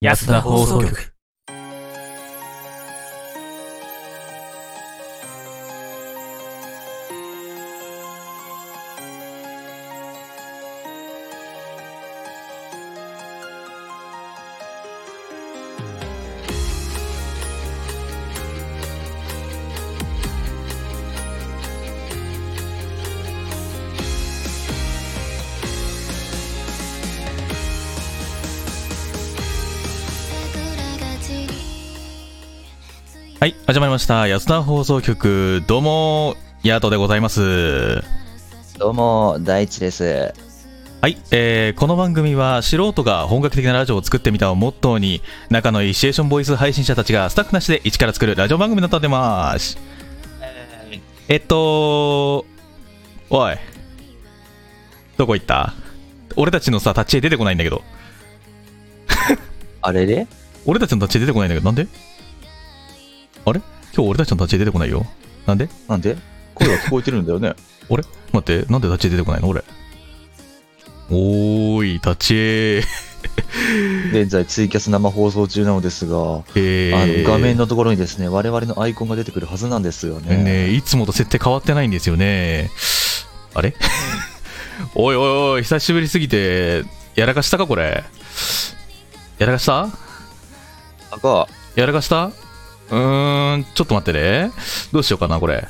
安田放送局。ました。安田放送局。どうも、ヤートでございます。どうも、大地です。はい、えー、この番組は素人が本格的なラジオを作ってみたをモットーに仲のいいシチュエーションボイス配信者たちがスタッフなしで一から作るラジオ番組となってます。えっと、おい、どこ行った？俺たちのさ、立ち絵出てこないんだけど。あれれ俺たちの立ち絵出てこないんだけど、なんで？あれ？今日俺たちの立ち絵出てこないよ。なんで？なんで？声が聞こえてるんだよね。俺？待って、なんで立ち絵出てこないの俺？おーい、立ち絵。現在ツイキャス生放送中なのですが、えあのー、画面のところにですね、我々のアイコンが出てくるはずなんですよね。ねいつもと設定変わってないんですよね。あれ？おいおいおい、久しぶりすぎて、やらかしたかこれ？やらかした？赤、やらかした？うーん、ちょっと待ってね。どうしようかな、これ。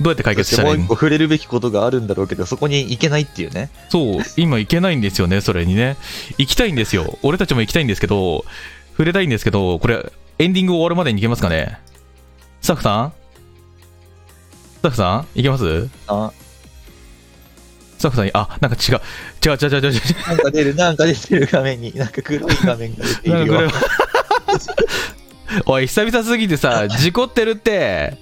どうやって解決したらいいの？個触れるべきことがあるんだろうけど、そこに行けないっていうね。そう、今行けないんですよね、それにね。行きたいんですよ。俺たちも行きたいんですけど、触れたいんですけど、これ、エンディング終わるまでに行けますかね？スタッフさん？スタッフさん？行けます？あ、スタッフさんに、あ、なんか違う。違う違う違う違う。なんか出る、なんか出てる画面に、なんか黒い画面が出ているよ おい、久々すぎてさ、事故ってるって。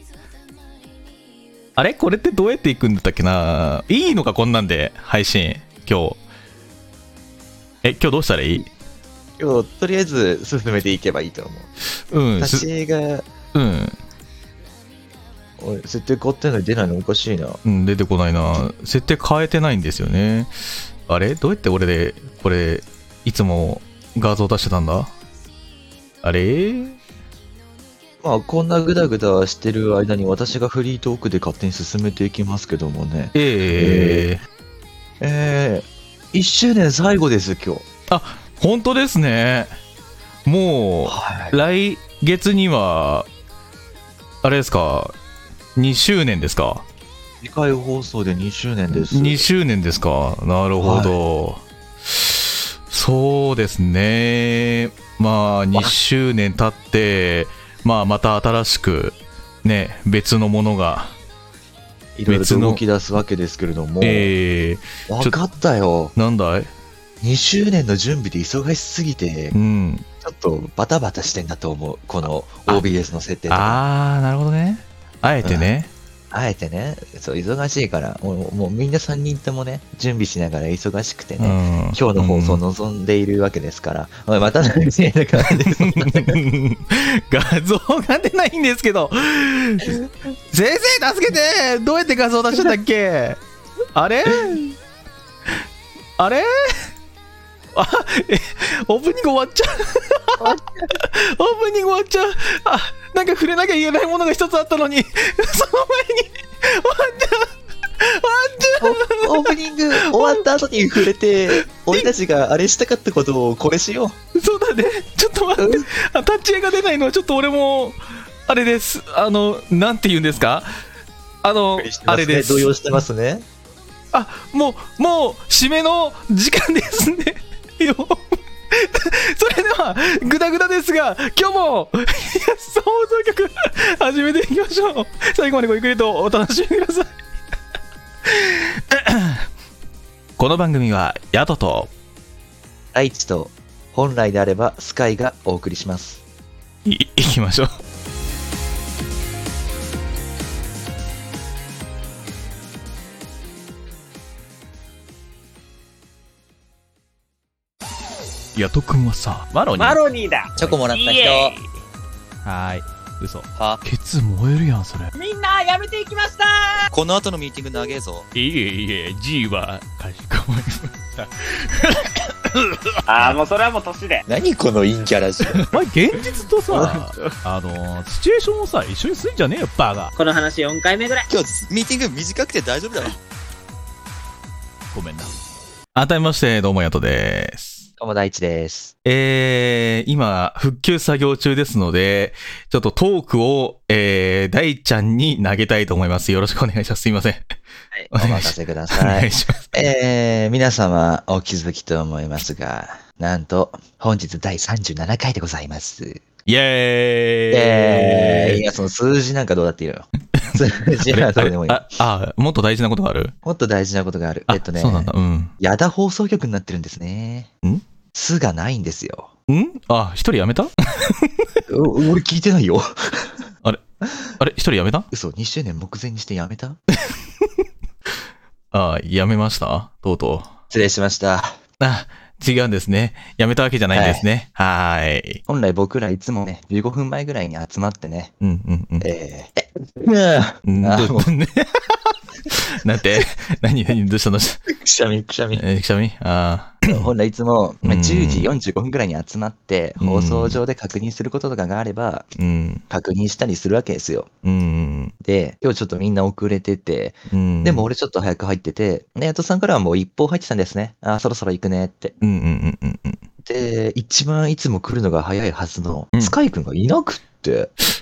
あれ？これってどうやって行くんだったっけな？いいのか、こんなんで、配信、今日。え、今日どうしたらいい？今日、とりあえず進めていけばいいと思う。うん、立すち絵が、うん。おい設定変わってんのに出ないのおかしいな。うん、出てこないな。設定変えてないんですよね。あれ？どうやって俺で、これ、いつも画像出してたんだ？あれ？まあ、こんなグダグダしてる間に私がフリートークで勝手に進めていきますけどもね。えええー、1周年最後です、今日。本当ですね。もはう、来月には、あれですか、2周年ですか？い。次回放送で2周年です。2周年ですか？なるほど、そうですねまあ2周年経ってまあまた新しくね別のものがいろいろ動き出すわけですけれども、えー、分かったよ。なんだい？2周年の準備で忙しすぎてう、んちょっとバタバタしてんだと思う。このあ OBS の設定とか。ああなるほどねあえてね、あえてね、そう、忙しいから、もうもうみんな3人ともね、準備しながら忙しくてうん。ね、今日の放送を望んでいるわけですから、おいまた何してんのか画像が出ないんですけど先生助けてどうやって画像出したんだっけ？あれ？あれ？あえオープニング終わっちゃうオープニング終わっちゃうあなんか触れなきゃいけないものが一つあったのにその前に終わっちゃう終わっちゃうオープニング終わった後に触れて、俺たちがあれしたかったことをこれしよそうだね。ちょっと待って。あタッチ絵が出ないのはちょっと俺も、あれです。あの、なんて言うんですか？あのう。、あれです動。揺してますね。あ、もう、もう、締めの時間ですね。よ それでは、ぐだぐだですが、今日も、いや、放送局、始めていきましょう。最後までごゆっくりとお楽しみください。この番組は、ヤトと、大地と、本来であればスカイがお送りします。い、いきましょう。ヤト君はさ、マロに。マロニーだチョコもらった人イエはーい。嘘。は？ケツ燃えるやん、それ。みんなやめていきましたこの後のミーティング長えぞ。いえいえ、G は、かしこまりました。ああ、もうそれはもう年で。何この陰キャラじゃ。お前現実とさ、あの、シチュエーションをさ、一緒にすんじゃねえよ、バカ。この話4回目ぐらい。今日、ミーティング短くて大丈夫だろ。ごめんな。改めまして、どうもやとです。どうも大地です。えー、今、復旧作業中ですので、ちょっとトークを、えー、大ちゃんに投げたいと思います。よろしくお願いします。すいません。はい、お任せくだおさい。願いします。えー、皆様お気づきと思いますが、なんと、本日第37回でございます。イェーイえー、いや、その数字なんかどうだっていいのよ。数字はどうでもいい。あ、あ、もっと大事なことがある？もっと大事なことがある。あ、えっとね、そうなんだ。うん。矢田放送局になってるんですね。ん？すがないんですよ。ん？あ、一人辞めた？お 俺聞いてないよ。あれ？一人辞めた？嘘、2周年目前にしてやめた？あ、辞めました？とうとう。失礼しました。あ、違うんですね。辞めたわけじゃないんですね。はーい。本来僕らいつもね、15分前ぐらいに集まってね、うんうんうん。えー、え、うんあもうね なんて、何、何、どうしたどうしたくしゃみくしゃみ。えー、くしゃみ？あ本来いつも、まあ、うん10時45分ぐらいに集まって、うん放送上で確認することとかがあれば、ーうん。確認したりするわけですよ。うん。で、今日ちょっとみんな遅れてて、うん。でも、俺ちょっと早く入ってて、で、ヤトさんからはもう一報入ってたんですね。あーそろそろ行くねって。うんうんうんうんうん。で、一番いつも来るのが早いはずのうん、スカイくんがいなく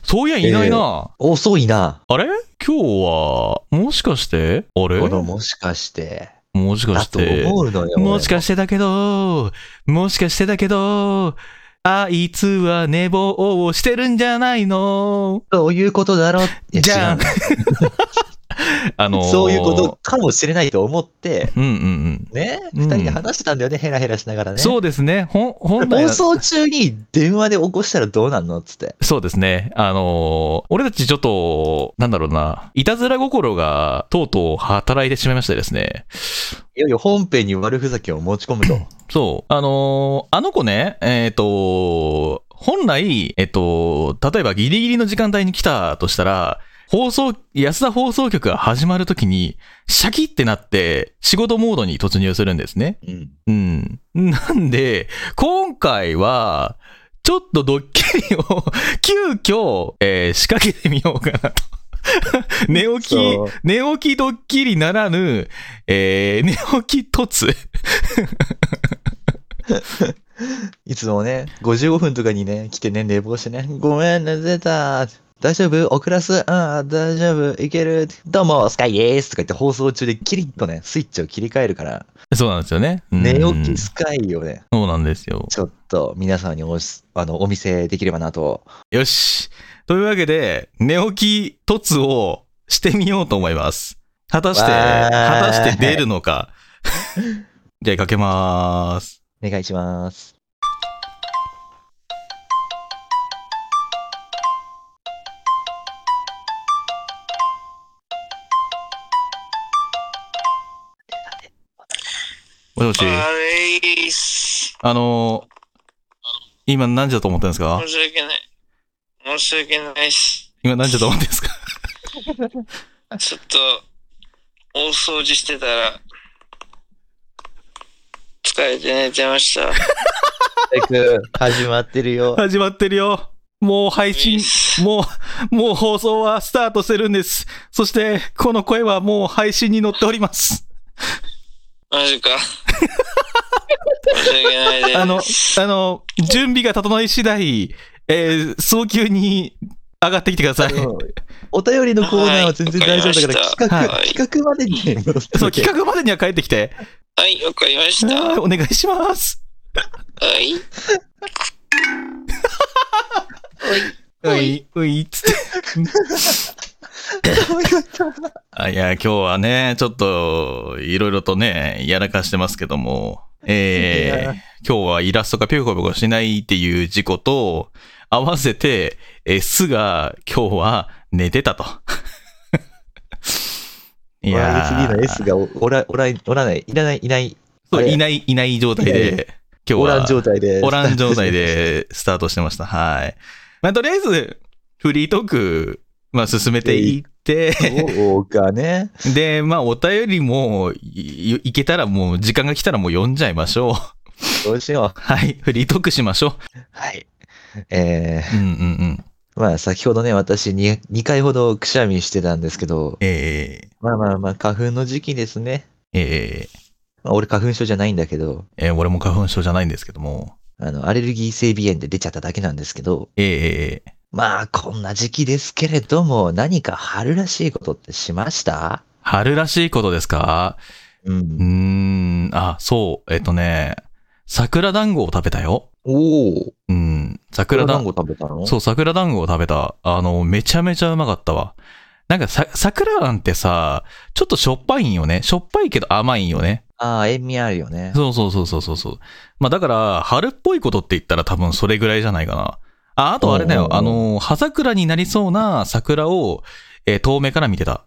そういやいないな。遅いな。あれ？今日は、もしかして？あれ？もしかして、もしかして？思うのよ。も。しかしてだけど、もしかしてだけど、あいつは寝坊をしてるんじゃないの？そういうことだろ？いやじゃん あのーそういうことかもしれないと思って、うんうんうん。ね、うん二人で話してたんだよね、ヘラヘラしながらね。そうですね。ほん、本来放は送中に電話で起こしたらどうなんのっつって。そうですね。あのー俺たちちょっと、なんだろうな、いたずら心がとうとう働いてしまいましてですね。いよいよ本編に悪ふざけを持ち込むと。そう。あのーあの子ね、えっ、と、本来、えっ、と、例えばギリギリの時間帯に来たとしたら、放送、安田放送局が始まるときに、シャキってなって、仕事モードに突入するんですね。うん。うん。なんで、今回は、ちょっとドッキリを 急遽、えー仕掛けてみようかなと。寝起き寝起きドッキリならぬ、えー寝起き突。いつもね、55分とかにね、来てね、寝坊してね、ごめん、寝てた。大丈夫？遅らすああ、大丈夫いける？どうも、スカイですとか言って放送中でキリッとね、スイッチを切り替えるから、そうなんですよね。うん寝起きスカイをね、そうなんですよ。ちょっと皆さんにおしあのお見せできればなと。よし。というわけで、寝起き突をしてみようと思います。果たして、果たして出るのか。じゃあかけまーす。お願いします。もしもし。あのー今何時だと思ってるんですか？申し訳ない。申し訳ないっす。今何時だと思ってるんですか？ちょっと、大掃除してたら、疲れて寝てました。早く始まってるよ。始まってるよ。もう配信もう、もう放送はスタートしてるんです。そして、この声はもう配信に乗っております。マジか。申し訳ないです。あの、あの、準備が整い次第、えー早急に上がってきてください。お便りのコーナーは全然大丈夫だから、はい企画、はい企画までにそう、企画までには帰ってきて。はい、わかりました。はいはお願いします。い。うい、うい、つって。あいや、今日はね、ちょっと、いろいろとね、やらかしてますけども、えー、今日はイラストがピョコピョコしないっていう事故と、合わせて、えー、スが今日は寝てたと。いや YSD の S がおおら、おら、おらない、いらない、いない、そういない、いない状態で、今日は。オラン状態で。オラン状態。でスタートしてました。はい。まあ、とりあえず、フリートーク、まあ、進めていって、そうかね。で、まあ、お便りもい、いけたらもう、時間が来たらもう読んじゃいましょう。どうしよう。はい、フリートークしましょはい。えう。うんうんうん。ー、まあ先ほどね、私に2回ほどくしゃみしてたんですけど、えまあまあまあ、花粉の時期ですね。ー、えー、まあ、俺花粉症じゃないんだけど、えー俺も花粉症じゃないんですけども。あの、アレルギー性鼻炎で出ちゃっただけなんですけど、えー、えー、まあ、こんな時期ですけれども、何か春らしいことってしました？春らしいことですか？う。うんーん、あ、そう、えっとね、桜団子を食べたよ。おお。うん、桜団子食べたの？そう、桜団子を食べた。あの、めちゃめちゃうまかったわ。なんかさ、桜なんてさ、ちょっとしょっぱいんよね。しょっぱいけど甘いんよね。ああ、塩味あるよね。そうそうそうそうそうそう。まあだから、春っぽいことって言ったら多分それぐらいじゃないかな。あ、あとあれだよ。あの、葉桜になりそうな桜を、えー遠目から見てた。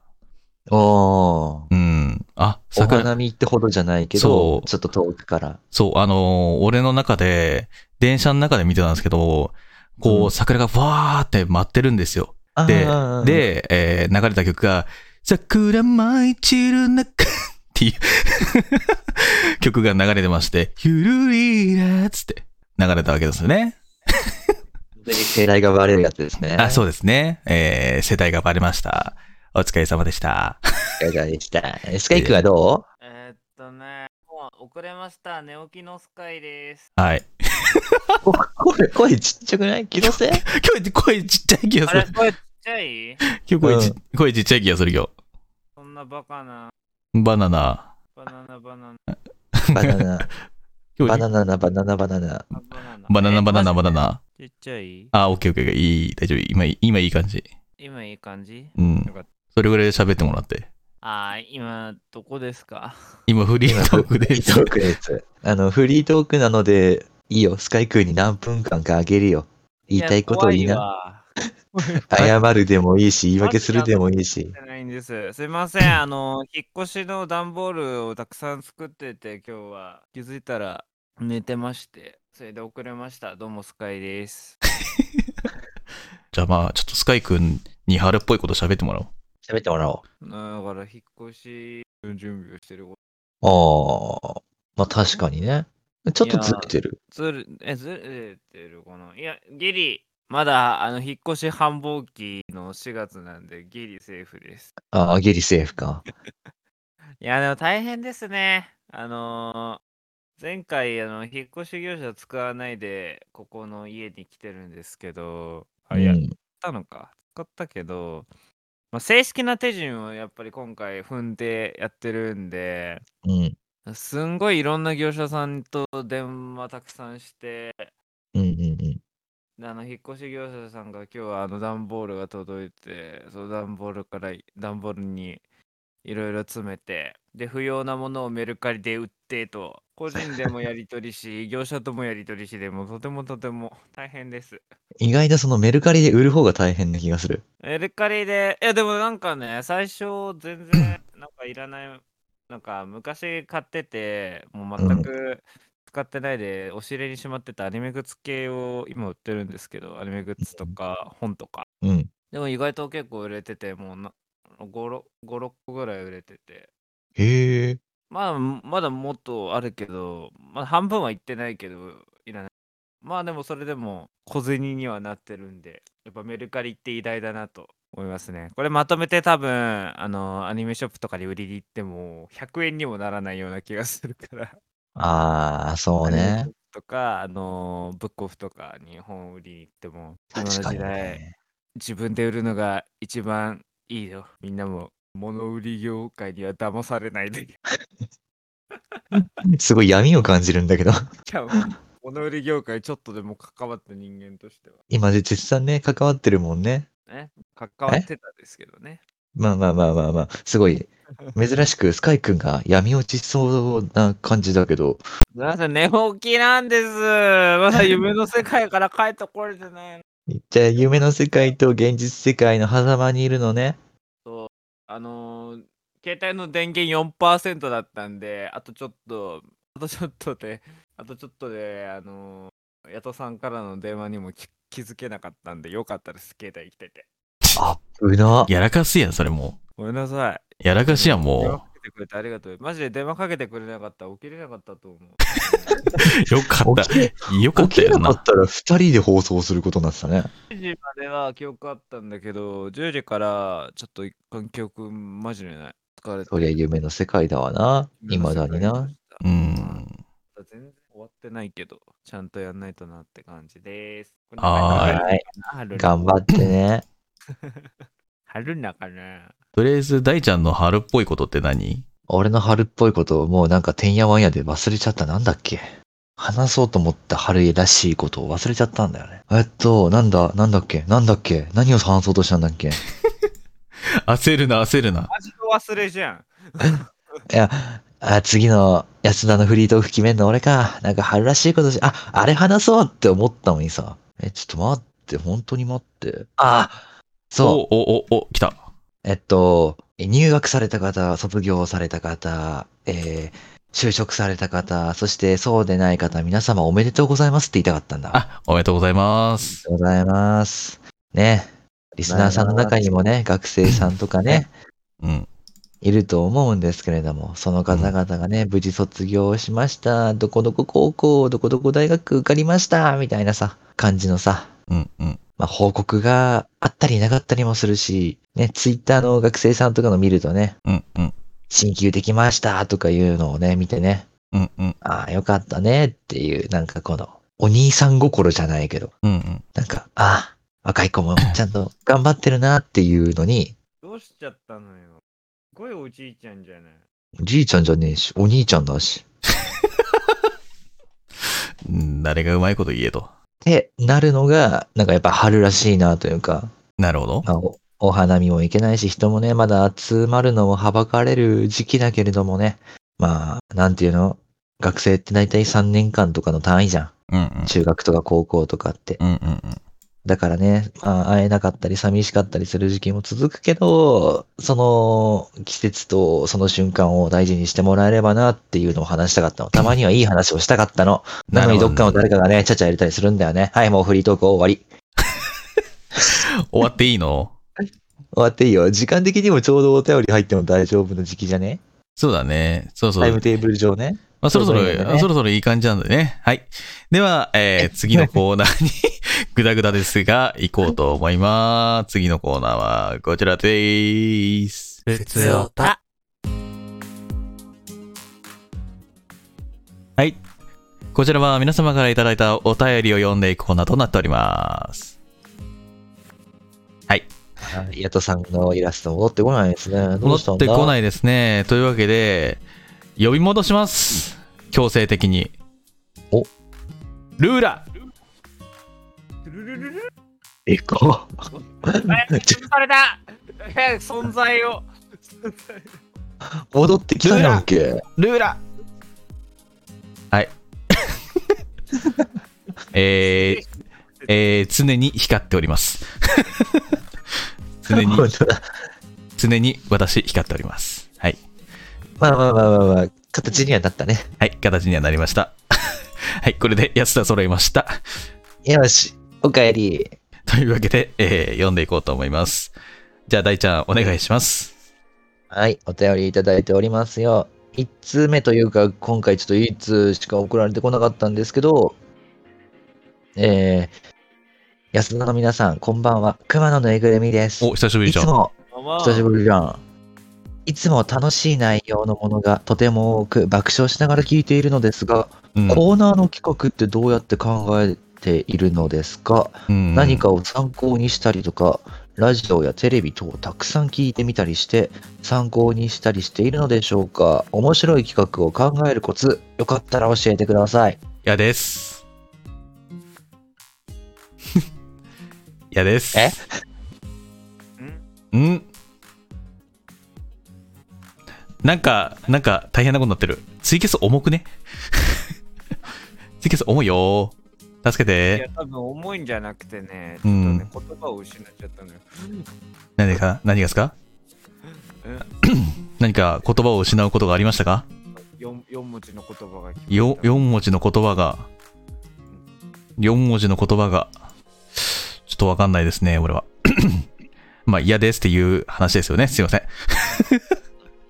おー。うん。あ、お桜、花見ってほどじゃないけそどう、ちょっと遠くから。そう、あのー俺の中で、電車の中で見てたんですけど、こう、うん桜がわーって舞ってるんですよ。あでー、で、えー流れた曲が、桜舞い散る中 っていう 曲が流れてまして、ゆるりーらっつって流れたわけですよね。に世代がバレるやつですね。あ、そうですね。えー世代がバレました。お疲れ様でした。いかがでした。スカイ君はどえーっとね、もう遅れました。寝起きのスカイです。はい。う声、声ちっちゃくない？気のせい？今日声ちっちゃい気がする。、あれ声ちっちゃい？今日声ち,、声ちっちゃい気がするよ。そんなバカな。バナナ。バナナバナナ。バナナ、今日バナナナ、バナナ、バナナ。バナナバナナバナナバナ。えナ。ちっちゃい？あ、オッケーオッケー。いい、大丈夫。今いい、今いい感じ。今いい感じ？うんよかった。それぐらいで喋ってもらって。あー、今、どこですか？今フリートークですフリート。ークです。あの、フリートークなので、いいよ。スカイ君に何分間かあげるよ。言いたいことを言いな。な。謝るでもいいし、言い訳するでもいいし。てないんです。すいません。あの、引っ越しの段ボールをたくさん作ってて、今日は気づいたら寝てまして、それで遅れました。どうもスカイです。じゃあまあ、ちょっとスカイ君に春っぽいこと喋ってもらおう。喋ってもらおだから、引っ越しの準備をしてるこう。ああ。まあ確かにね。ちょっとずれてる。と。ずる、え、ずれてるかないや、ギリ、まだ、あの、引っ越し繁忙期の4月なんで、ギリセーフです。ああ、ゲリセーフか。いや、でも大変ですね。あのー前回、あの、引っ越し業者使わないで、ここの家に来てるんですけど、あ、いや、使っうん。たのか。使ったけど、まあ、正式な手順をやっぱり今回踏んでやってるんで、うん。すんごいいろんな業者さんと電話たくさんして、うんうんうん。であの引っ越し業者さんが今日はあの段ボールが届いて、その段ボールから段ボールにいろいろ詰めて、で、不要なものをメルカリで売ってと、個人でもやり取りし、業者ともやり取りしでもとてもとても大変です。意外とそのメルカリで売る方が大変な気がする。メルカリで、いやでもなんかね、最初全然なんかいらない、なんか昔買ってて、もう全く使ってないで、押し入れにしまってたアニメグッズ系を今売ってるんですけど、アニメグッズとか本とか。うん。でも意外と結構売れてて、もうな5、6 6個ぐらい売れてて。へえ。まあ、まだもっとあるけど、まあ半分はいってないけど、いらない。まあでもそれでも小銭にはなってるんで、やっぱメルカリって偉大だなと思いますね。これまとめて多分、あの、アニメショップとかに売りに行っても、100円にもならないような気がするから。ああ、そうねプ。とか、あの、ブックオフとかに本売りに行っても、今の確かに時代、ね。自分で売るのが一番いいよ。みんなも物売り業界には騙されないで。すごい闇を感じるんだけど。物売り業界ちょっとでも関わった人間としては。今で実際ね、関わってるもんね。ね、関わってたんですけどね。まあまあまあまあまあ、すごい、珍しくスカイ君が闇落ちしそうな感じだけど、すみません、寝起きなんです。まだ夢の世界から帰ってこれてないの。じゃあ夢の世界と現実世界の狭間にいるのね。あのー携帯の電源4%だったんで、あとちょっと、あとちょっとで、あとちょっとで、あのー、ヤトさんからの電話にもき気づけなかったんで、よかったです、携帯生きてて。あ、うな。やらかすやん、それもごめんなさい。う。やらかしやん、もう。けてくれてありがとう。マジで電話かけてくれなかったら起きれなかったと思う。よかった。よかったよな起きなかっ。たら二人で放送することになってたね。10時までは記憶あったんだけど、10時からちょっと一貫記憶マジでない。疲れて。そりゃ夢の世界だわな。未だにな。。うん。全然終わってないけど、ちゃんとやんないとなって感じです。はーいはい。春頑張ってね。春なかな。とりあえず、大ちゃんの春っぽいことって何？俺の春っぽいことをもうなんかてんやわんやで忘れちゃった。なんだっけ？話そうと思った春らしいことを忘れちゃったんだよね。えっと、なんだ、なんだっけ？なんだっけ？何を話そうとしたんだっけ？焦るな、焦るな。マジで忘れじゃん。いや、あ次の安田のフリートーク決めんの？俺か。なんか春らしいことし、あ、あれ話そうって思ったのにさ。え、ちょっと待って、本当に待って。あ、そう。お、お、お、お、来た。えっと、入学された方、卒業された方、えー就職された方、そしてそうでない方、皆様おめでとうございますって言いたかったんだ。あおめでとうございます。とうございます。ね。リスナーさんの中にもね、学生さんとかね、うん。いると思うんですけれども、その方々がね、無事卒業しました、どこどこ高校、どこどこ大学受かりました、みたいなさ、感じのさ、うん、うん。まあ、報告があったりなかったりもするし、ね、ツイッターの学生さんとかの見るとね、うん、うん。進級できましたとかいうのをね、見てね、うん、うん。ああ、よかったねっていう、なんかこの、お兄さん心じゃないけど、うん、うん。なんか、ああ、若い子も ちゃんと頑張ってるなっていうのに、どうしちゃったのよ。すごいおじいちゃんじゃない。おじいちゃんじゃねえし、お兄ちゃんだし。う ん誰がうまいこと言えと。ってなるのが、なんかやっぱ春らしいなというか、なるほど。まあおお花見も行けないし、人もね、まだ集まるのもはばかれる時期だけれどもね、まあ、なんていうの、学生って大体3年間とかの単位じゃうん、ん。中学とか高校とかって。うん。うん、うん、うん。だからね、まあ、会えなかったり寂しかったりする時期も続くけど、その季節とその瞬間を大事にしてもらえればなっていうのを話したかったの。たまにはいい話をしたかったの。なのにどっかの誰かがね、ちゃちゃ入れたりするんだよね。はい、もうフリートーク終わり。終わっていいの？終わっていいよ。時間的にもちょうどお便り入っても大丈夫な時期じゃね？そうだね。そうそう。タイムテーブル上ね。まあ、そろそろ、ねそろそろいい感じなんでね。はい。では、えー、次のコーナーに、ぐだぐだですが、行こうと思います。次のコーナーは、こちらでーす。ふつおた。はい。こちらは皆様からいただいたお便りを読んでいくコーナーとなっております。イヤトさんのイラスト戻ってこないですね。ど戻ってこないですね。というわけで、呼び戻します。強制的に。おルーラルルルルえこされたえ存在を。戻ってきたやんけ。ルーラはい。えー、えー、常に光っております。常に、常に私光っております。はい。まあまあまあまあまあ、形にはなったね。はい、形にはなりました。はい、これで安田揃いました。よし、おかえり。というわけで、えー読んでいこうと思います。じゃあ、大ちゃん、お願いします。はい、お便りいただいておりますよ。一通目というか、今回ちょっと一通しか送られてこなかったんですけど、えー、安田の皆さん、こんばんは。熊野のえぐるみです。お、久しぶりじゃん。いつも、まあ久しぶりじゃん。いつも楽しい内容のものがとても多く爆笑しながら聞いているのですが、うんコーナーの企画ってどうやって考えているのですか、うん何かを参考にしたりとか、ラジオやテレビ等をたくさん聞いてみたりして、参考にしたりしているのでしょうか？面白い企画を考えるコツ、よかったら教えてください。嫌です。嫌です。え？ん？なんか、なんか大変なことになってる。ツイキャス重くね？ツイキャス重いよ助けいやて。、多分重いんじゃなくてね、ちょっとうんね、言葉を失っちゃったのよ。何か、何がですか？え？何か？言葉を失うことがありましたか？4, 四文字の言葉が聞こえたよ、4文字の言葉が、4文字の言葉が、ちょっとわかんないですね、俺は。まあ嫌ですっていう話ですよね。すいません。い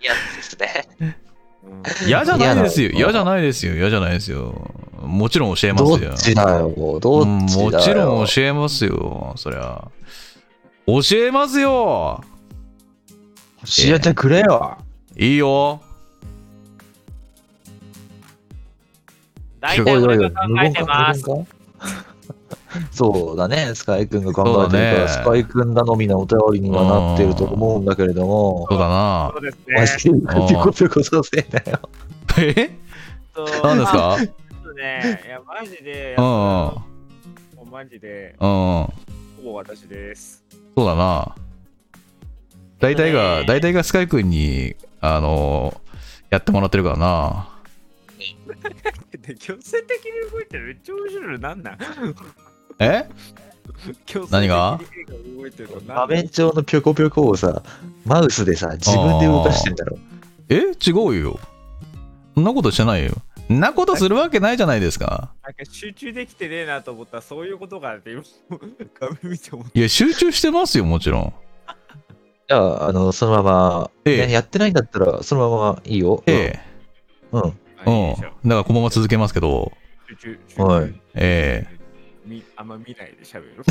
やね。うん嫌じゃないですよ。嫌じゃないですよ。嫌じゃないですよ。もちろん教えますよ。どっちだよ、どっうんちだよ。もちろん教えますよ。そりゃ。教えますよ。教えてくれよ。いいよ。大体俺が考えてます。そうだね、スカイ君が考えてるから、スカイ君頼みのお便りにはなってると思うんだけれども、そうだなそ。うですマジね。でピコピコさせんなよ。え？何ですか？ちょっとね、いや、マジで、うんうんもうマジで、うん。ほぼ私です。そうだな。大体が、ね大体がスカイ君に、あのやってもらってるからな。で強制的に動いてるめっちゃ面白いのなんなん？え？何が？画面上のピョコピョコをさ、マウスでさ、自分で動かしてんだろ。え？違うよ。そんなことしてないよ。そんなことするわけないじゃないですか。なんか集中できてねえなと思ったらそういうことがあって今 画面見て思っいや、集中してますよ、もちろん。じゃあ、あの、そのまま、えやってないんだったら、そのままいいよ。ええ。うん。うん。たうん。だから、このまま続けますけど、集中集中はいえみあんま見ないで喋る？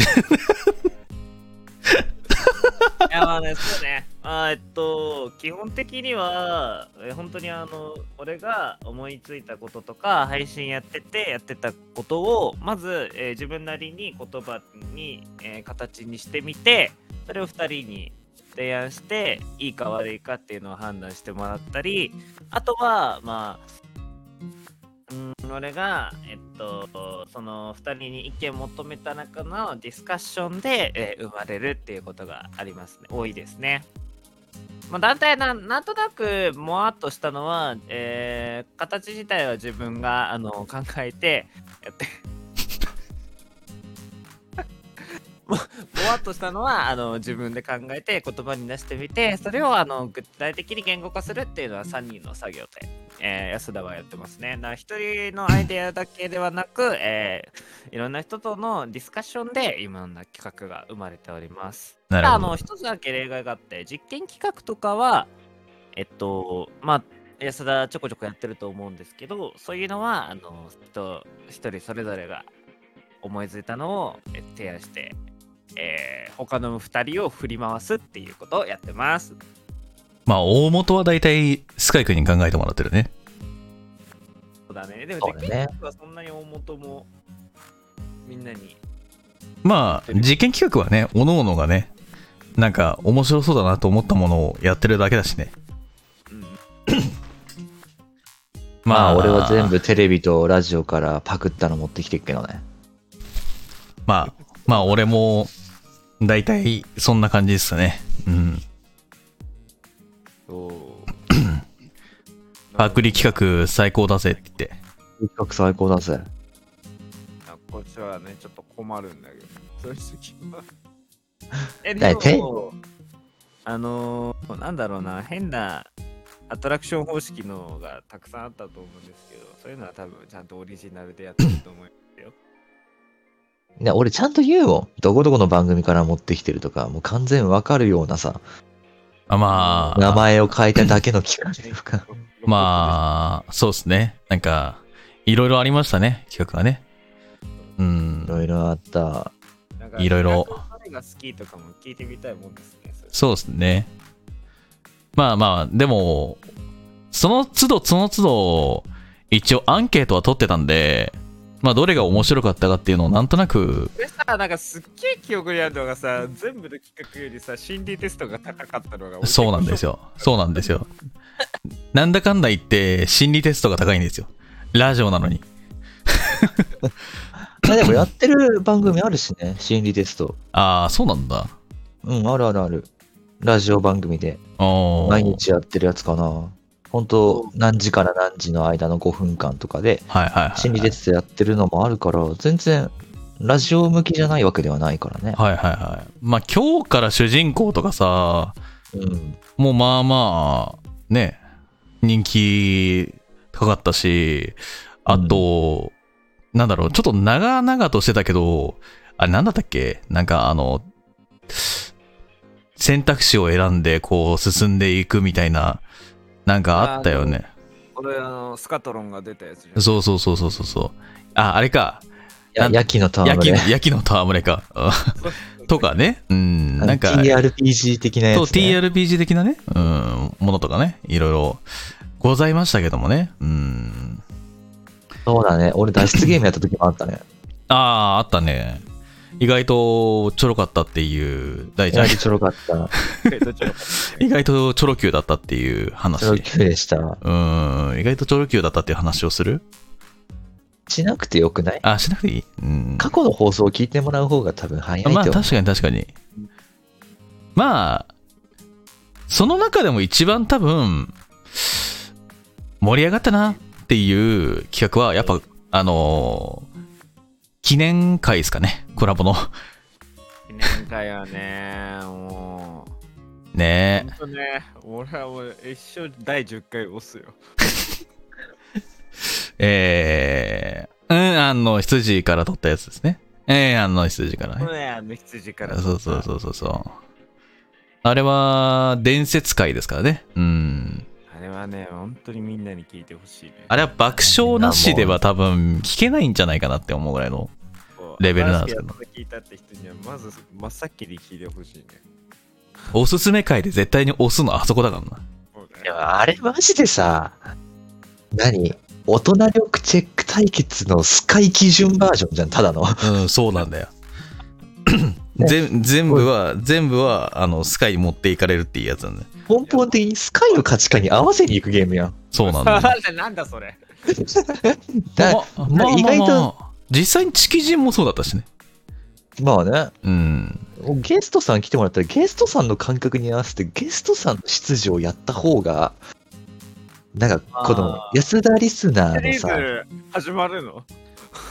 いやまあねそうね。まあえっと基本的にはえ本当にあの俺が思いついたこととか配信やっててやってたことをまず、えー自分なりに言葉に、えー形にしてみてそれを2人に提案していいか悪いかっていうのを判断してもらったりあとはまあ、俺が、えっと、その2人に意見求めた中のディスカッションで、えー生まれるっていうことがありますね。多いですね。まあ、団体ななんとなくもわっとしたのは、えー形自体は自分があの考えてやってももわっとしたのはあの自分で考えて言葉に出してみてそれをあの具体的に言語化するっていうのは3人の作業で、えー安田はやってますね。だから一人のアイデアだけではなく、えーいろんな人とのディスカッションで今の企画が生まれております。だあの。一つだけ例外があって実験企画とかはえっとまあ安田ちょこちょこやってると思うんですけどそういうのはあの人一人それぞれが思いついたのをえ提案して、えー他の2人を振り回すっていうことをやってます。まあ、大元は大体、スカイ君に考えてもらってるね。そうだね。でも実験企画はそんなに大元もみんなにまあ、実験企画はね、おののがね、なんか面白そうだなと思ったものをやってるだけだしね。うん まあ、俺は全。部テレビとラジオからパクったの持ってきてるけどね。まあ、まあ、俺も、大体、そんな感じですね。うん。そう パクリ企画最高だぜって言って。企画最高だぜ。あこっちはね、ちょっと困るんだけど、そういう時は。え、でも、あのー、なんだろうな、変なアトラクション方式のがたくさんあったと思うんですけど、そういうのは多分ちゃんとオリジナルでやってると思うよ。ね、俺ちゃんと言うもん。どこどこの番組から持ってきてるとか、もう完全わかるようなさ、あまあ、名前を変えただけの企画とか。まあ、そうですね。なんか、いろいろありましたね、企画がね。うんい。ろいろあった。いろいろ。誰が好きとかも聞いてみたいもんですね。そうですね。まあまあ、でも、その都度その都度、一応アンケートは取ってたんで、まあ、どれが面白かったかっていうのをなんとなく、でさ、なんかすっげえ記憶にあるのがさ、全部の企画よりさ、心理テストが高かったのがそうなんですよ。そうなんですよ。なんだかんだ言って、心理テストが高いんですよ。ラジオなのに。ま あでもやってる番組あるしね、心理テスト。ああ、そうなんだ。うん、あるあるある。ラジオ番組で毎日やってるやつかな。本当何時から何時の間の5分間とかではいはいはい。心理テストやってるのもあるから、全然ラジオ向きじゃないわけではないからね。はいはいはい。まあ、今日から主人公とかさ、うん。もうまあまあ、ね、人気高かったし、あと、なんだろう、ちょっと長々としてたけど、あれなんだったっけ？なんかあの、選択肢を選んでこう進んでいくみたいな、なんかあったよね。これ、あの、スカトロンが出たやつじゃん。そうそうそうそうそうそう。あ、あれか。やヤキのタワ焼きー焼きの戯れか。とかね。うん。なんか、TRPG 的なやそう、つ、ね。TRPG 的なね、うん、ものとかね、いろいろございましたけどもね。うん。そうだね。俺脱出ゲームやった時もあったね。ああ、あったね。意外とちょろかったっていう、大ちゃん意外。とちょろかった。意外とちょろきゅうだったっていう話。ちょろきゅうでした。うん、意外とちょろきゅうだったっていう話をする？しなくてよくない？あ、しなくていい？うん。過去の放送を聞いてもらう方が多分早いと。まあ確かに確かに。まあ、その中でも一番多分、盛り上がったなっていう企画は、やっぱ、あのー記念会ですかね、コラボの。記念会はね、もう。ねほんとね、俺はもう一生第10回押すよ。えー、うん、あの、羊から撮ったやつですね。えー、あの、羊からね。ね、あの羊から。そうそうそうそうそう。あれは、伝説会ですからね。うん。あれはね、本当にみんなに聞いてほしいね。あれは爆笑なしでは多分聞けないんじゃないかなって思うぐらいの。レベルなんですけど聞いたって人には、まず真っ先に聞いてほしいね。おすすめ会で絶対に押すのあそこだからな。いや、あれマジでさ、何？大人力チェック対決のスカイ基準バージョンじゃん、ただの。うん、そうなんだよ。全全部は、全部は、あの、スカイに持っていかれるっていうやつなんだよ。根本的にスカイの価値観に合わせに行くゲームやん。そうなんだよ。なんだそれ。だままあ意外とまあまあ実際にチキジンもそうだったしね。まあね、うん。ゲストさん来てもらったら、ゲストさんの感覚に合わせて、ゲストさんの出場をやった方が、なんか、このあ、安田リスナーーのさ、ズ始まるの？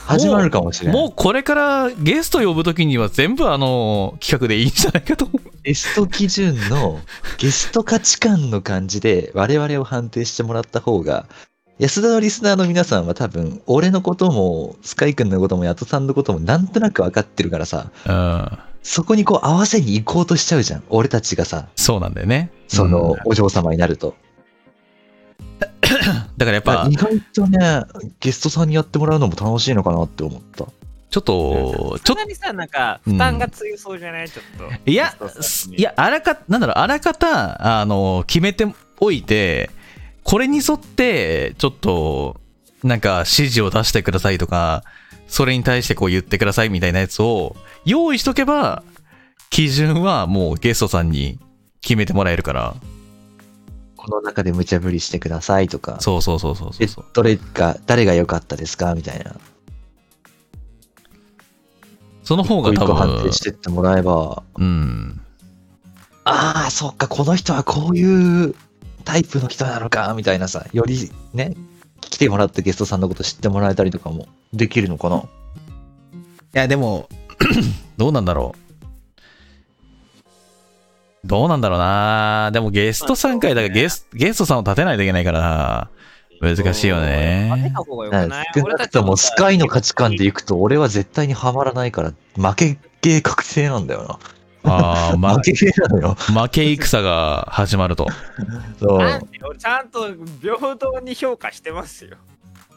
始まるかもしれない。もうこれからゲスト呼ぶときには全部あの企画でいいんじゃないかと思う。ゲスト基準の、ゲスト価値観の感じで、我々を判定してもらった方が、安田のリスナーの皆さんは多分、俺のことも、スカイ君のことも、ヤトさんのことも、なんとなく分かってるからさ、うん。そこにこう合わせに行こうとしちゃうじゃん。俺たちがさ、そうなんだよね。そのうんお嬢様になると。だからやっぱ意、外とね、ゲストさんにやってもらうのも楽しいのかなって思った。ちょっと、ちょっそんなにさ、なんか、負担が強そうじゃない？ちょっと。いやいや、あらか、なんだろう、あらかた、あの、決めておいて、これに沿って、ちょっと、なんか指示を出してくださいとか、それに対してこう言ってくださいみたいなやつを用意しとけば、基準はもうゲストさんに決めてもらえるから。この中で無茶ぶりしてくださいとか、そうそうそうそうそうでそう。どれが、誰が良かったですか？みたいな。その方が多分判定し、てってもらえば、うん。ああ、そっか、この人はこういうタイプの人なのか、みたいなさ、よりね、来てもらってゲストさんのこと知ってもらえたりとかもできるのかな？いや、でも、どうなんだろう。どうなんだろうな。でもゲスト3回だからゲスゲストさんを立てないといけないから、難しいよねた。方がよだかくない？ら少なくともスカイの価値観でいくと、俺は絶対にはまらないから、負けゲー確定なんだよああ、負、けゲーなのよ。負け戦が始まると。ちゃんと平等に評価してますよ。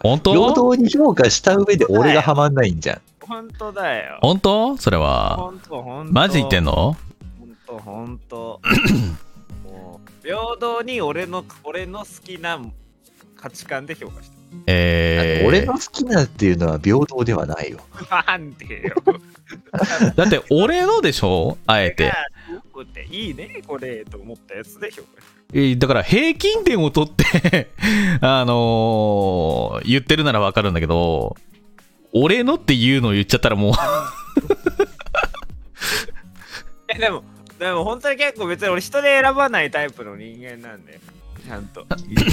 本当？平等に評価した上で俺がはまんないんじゃん。本当だよ。本当？それは。本当本当。マジ言ってんの？本当本当。もう平等に俺の俺の好きな価値観で評価してえー、俺の好きなっていうのは平等ではないよ。る。なんでよ。だって俺のでしょ？あえて。いいねこれと思ったやつで評価してえーだから平均点を取って、あのー言ってるならわかるんだけど、俺のっていうのを言っちゃったらもう、えでもでも本当に結構別に俺人で選ばないタイプの人間なんでちゃんと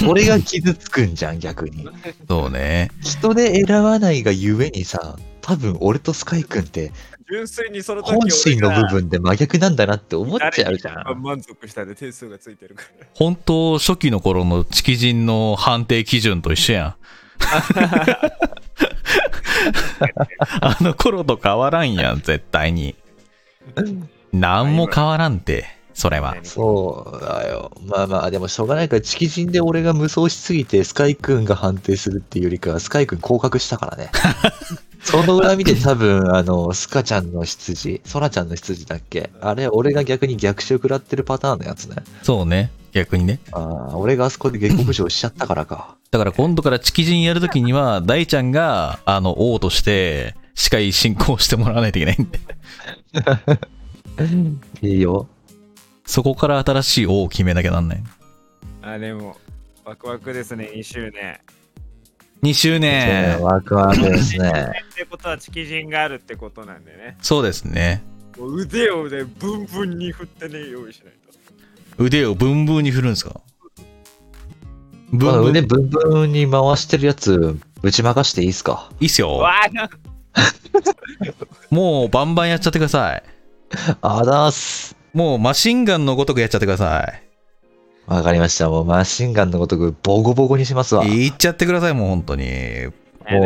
俺が傷つくんじゃん、逆に。そうね。人で選ばないがゆえにさ、多分俺とスカイ君って純粋にその時本心の部分で真逆なんだなって思っちゃうじゃん。満足したで点数がついてるから本当初期の頃のチキ人の判定基準と一緒やん。あの頃と変わらんやん、絶対に。なんも変わらんて。それは。そうだよ。まあまあ、でもしょうがないから、チキジンで俺が無双しすぎて、スカイくんが判定するっていうよりかは、スカイくん降格したからね。その恨みで多分、あの、スカちゃんの羊、ソラちゃんの羊だっけ？あれ、俺が逆に逆襲食らってるパターンのやつね。そうね。逆にね。ああ、俺があそこで下克上しちゃったからか。だから今度からチキジンやるときには、大ちゃんが、あの、王として、司会進行してもらわないといけないんで。いいよ。そこから新しい王を決めなきゃなんない。あ、でも、ワクワクですね、2周年。2周年。ワクワクですね。ってことは、チキジンがあるってことなんでね。そうですね。腕をね、ブンブンに振ってね、用意しないと。腕をブンブンに振るんですか？ブまあ、ンブン。腕ブンブンに回してるやつ、ぶちまかしていいっすか？いいっすよ。もうバンバンやっちゃってください。あだーす。もうマシンガンのごとくやっちゃってください。わかりました。もうマシンガンのごとくボコボコにしますわ。いっちゃってください、もう本当に。で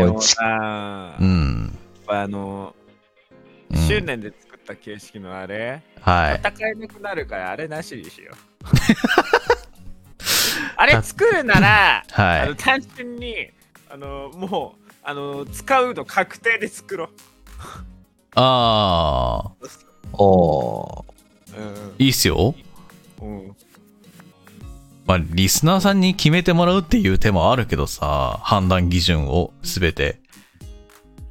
もさ、うん。あの、うん1周年で作った形式のあれ、はい。戦えなくなるからあれなしにしよう。あれ作るなら、あはい。の単純にあのもうあの使うの確定で作ろああ、おー。う。いいっすよ。うん。うん。まあ、リスナーさんに決めてもらうっていう手もあるけどさ、判断基準をすべて。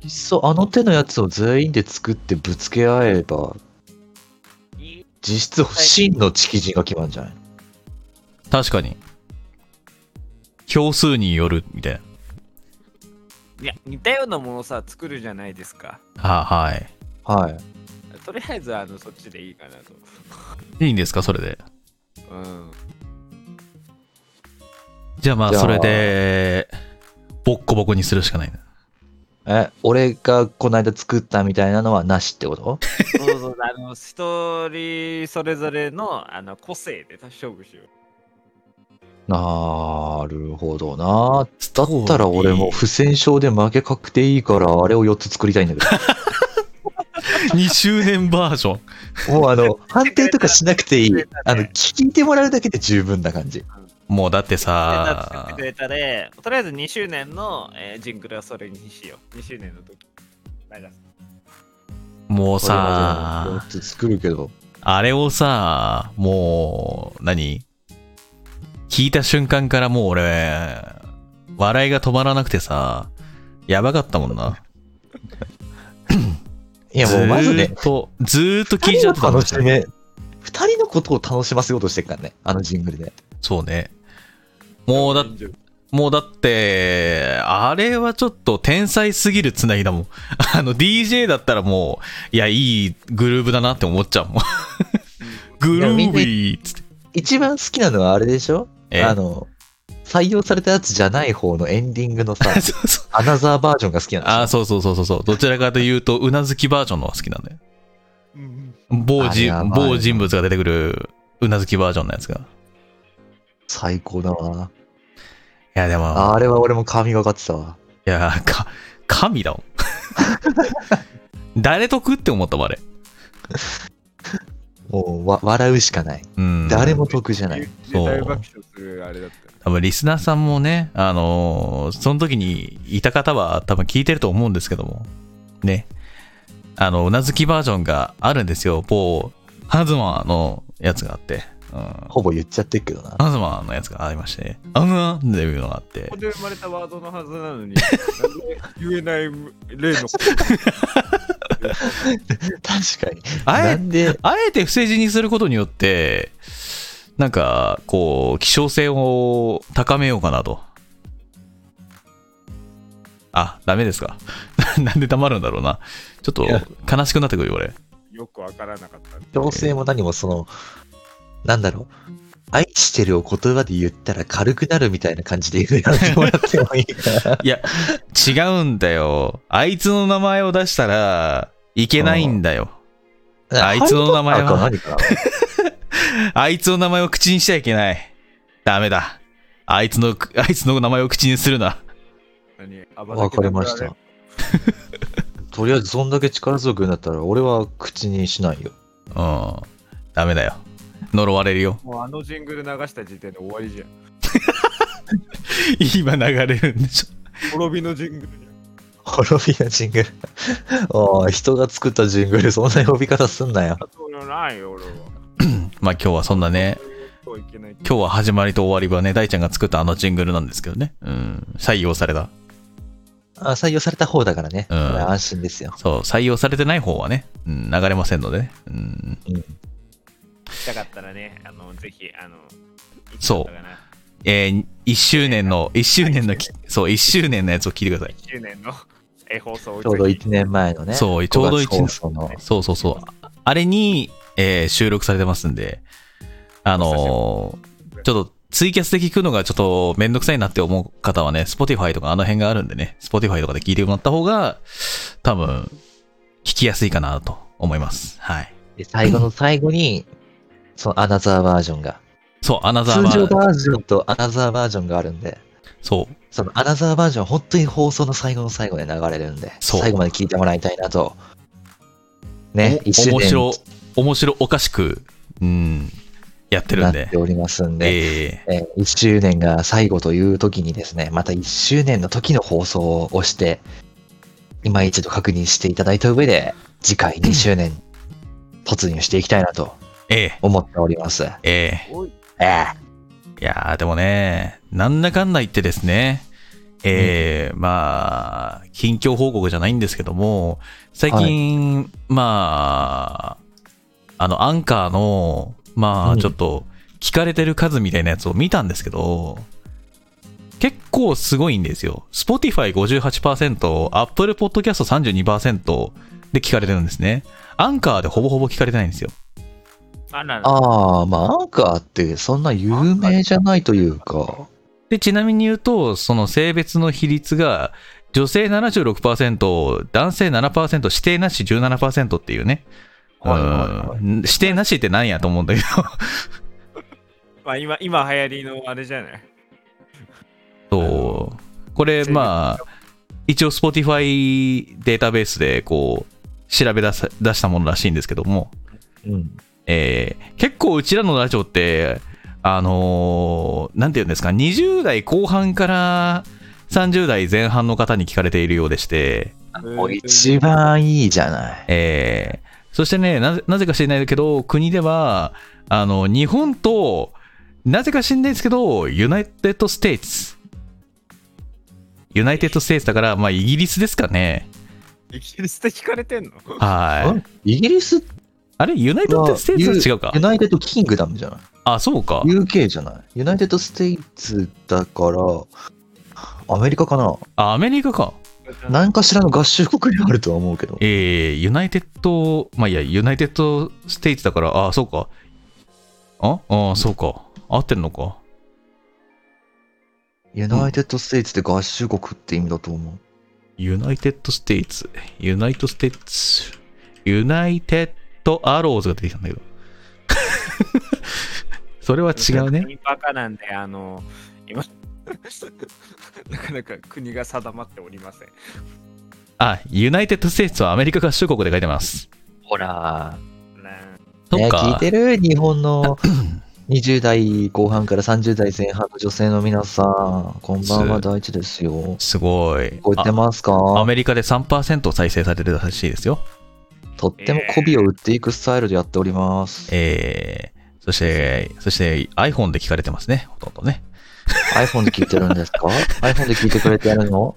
いっそあの手のやつを全員で作ってぶつけ合えば、実質真のチキジンが決まるんじゃない？確かに。票数によるみたいな。いや、似たようなものさ、作るじゃないですか。ははい。はい。とりあえず、あの、そっちでいいかなと。いいんですか、それで？うん。じゃあまあ、それで、ボッコボコにするしかないな。え、俺がこの間作ったみたいなのはなしってこと？そうそう、あの、一人それぞれのあの個性で勝負しよう。なるほどな。だったら俺も不戦勝で負け確定いいから、あれを4つ作りたいんだけ2 周年バージョン。ど。もうあの、判定とかしなくていい。あの、聞いてもらうだけで十分な感じ。もうだってさてく、れたで、とりあえず2周年の、えージングルはそれにしよう。2周年の時。流すもうさで、4つ作るけど。あれをさ、もう、何？聞いた瞬間からもう俺、笑いが止まらなくてさ、やばかったもんな。いやもうまずねずーっ、と、ずーっと聞いちゃってた二人のことを楽しませようとしてるからね、あのジングルで。そうね。もうだ、もうだって、あれはちょっと天才すぎるつなぎだもん。あの DJ だったらもう、いや、いいグルーブだなって思っちゃうもん。グルービーっつって。一番好きなのはあれでしょ？えあの、採用されたやつじゃない方のエンディングのさ、そうそうアナザーバージョンが好きなんあーそうそうそうそうそう。どちらかというと、うなずきバージョンの方が好きなんだよ。某人物が出てくるうなずきバージョンのやつが。い最高だわ。や、でも、あれは俺も神がかってたわ。いや、か、神だもん。誰得って思ったもん、あれ。もうわ笑うしかない。うん。誰も得じゃない。大爆笑するあれだった。多分リスナーさんもね、あのーその時にいた方は多分聞いてると思うんですけども、ね、あの、うなずきバージョンがあるんですよ。某、ハズマのやつがあって、うん。ほぼ言っちゃってるけどな。ハズマのやつがありまして、あのなっていうのがあってここ、で生まれたワードのはずなのに、なんで言えない例の。確かに。あえなんで、あえて不正字にすることによって、なんか、こう、希少性を高めようかなと。あ、ダメですか。なんで黙るんだろうな。ちょっと悲しくなってくるよ、俺。よくわからなかった。強制も何もその、なんだろう。愛してるを言葉で言ったら軽くなるみたいな感じで言うやってもらってもいいから。いや、違うんだよ。あいつの名前を出したらいけないんだよ。あいつの名前は あいつの名前を口にしちゃいけない。ダメだ。あいつの、あいつの名前を口にするなわかりました。とりあえずそんだけ力強くなったら俺は口にしないよ。うん。ダメだよ。呪われるよ。もうあのジングル流した時点で終わりじゃん。今流れるんでしょ。滅びのジングルじ滅びのジングル。おい、人が作ったジングル、そんな呼び方すんなよ。そないよ、俺は。まあ今日はそんなね。今日は始まりと終わりはね、大ちゃんが作ったあのジングルなんですけどね。うん。採用された。あ採用された方だからね。うん安心ですよ。そう、採用されてない方はね、うん、流れませんのでね。うん。聞きたかったらね、あの、ぜひ、あの、そうえー、1周年の、1周年のき、そう、1周年のやつを聞いてください。1周年のえ放送をちょうどぜひ1年前のね。そうちょうど5 1月放送の。そうそうそう。あれに、えー収録されてますんで、あのーちょっとツイキャスで聞くのがちょっとめんどくさいなって思う方はね、Spotify とかあの辺があるんでね、Spotify とかで聞いてもらった方が、多分、聞きやすいかなと思います。はい。で最後の最後に、そのアナザーバージョンが。そう、アナザー通常バー、バージョンとアナザーバージョンがあるんで、そう、そのアナザーバージョンは本当に放送の最後の最後で流れるんで、最後まで聞いてもらいたいなと。ね、お一周年面白、面白おかしく、うん、やってるんで。て、おりますんで、えーえー、1周年が最後という時にですね、また1周年の時の放送を押して、今一度確認していただいた上で、次回2周年突入していきたいなとえー思っております。えええいやー、でもね、なんだかんだ言ってですね、えーまあ、近況報告じゃないんですけども、最近、まあ、あの、アンカーの、まあ、うんちょっと、聞かれてる数みたいなやつを見たんですけど、結構すごいんですよ。Spotify 58%、Apple Podcast 32%で聞かれてるんですね。アンカーでほぼほぼ聞かれてないんですよ。あらら。ああ、まあ、アンカーってそんな有名じゃないというか、で、ちなみに言うと、その性別の比率が、女性76%、男性7%、指定なし17%っていうね。はいはいはいうん指定なしって何やと思うんだけど。まあ今、今流行りのあれじゃない？そう。これ、まあ、一応 Spotify データベースで、こう、調べ出さ出したものらしいんですけども、うん。えー結構うちらのラジオって、あのーなんていうんですか、20代後半から30代前半の方に聞かれているようでして、もう一番いいじゃない。えーそしてねなぜ、なぜか知らないけど、国では、あの、日本と、なぜか知らないですけど、 United States。United States だから、まあ、イギリスですかね。イギリスで聞かれてんの？はい。イギリスあれ United States は違うか？ United Kingdom じゃない？あ、そうか。?UK じゃない？ United States だから、アメリカかな？あ、アメリカか。何かしらの合衆国にあるとは思うけど。えー、ユナイテッド、まあいいや、 United States だから、あ、そうか。ああ、そうか。合ってるのか？ United States って合衆国って意味だと思う。 United States。ユナイト・ステイツ。ユナイテッド・アローズが出てきたんだけど。それは違うね。バカなんで、あの、今、なかなか国が定まっておりません。あ、 United States はアメリカ合衆国で書いてます。ほら、なね、聞そっかい。てる？日本の 20代後半から30代前半の女性の皆さん、こんばんは、大地ですよ。すごい。聞こえてますあアかメリカで3%再生されてるらしいですよ。とっても媚びを売っていくスタイルでやっております。えー、そして、そして iPhone で聞かれてますね。ほとんどね。iPhone で聞いてるんですか ?iPhone で聞いてくれてやるの？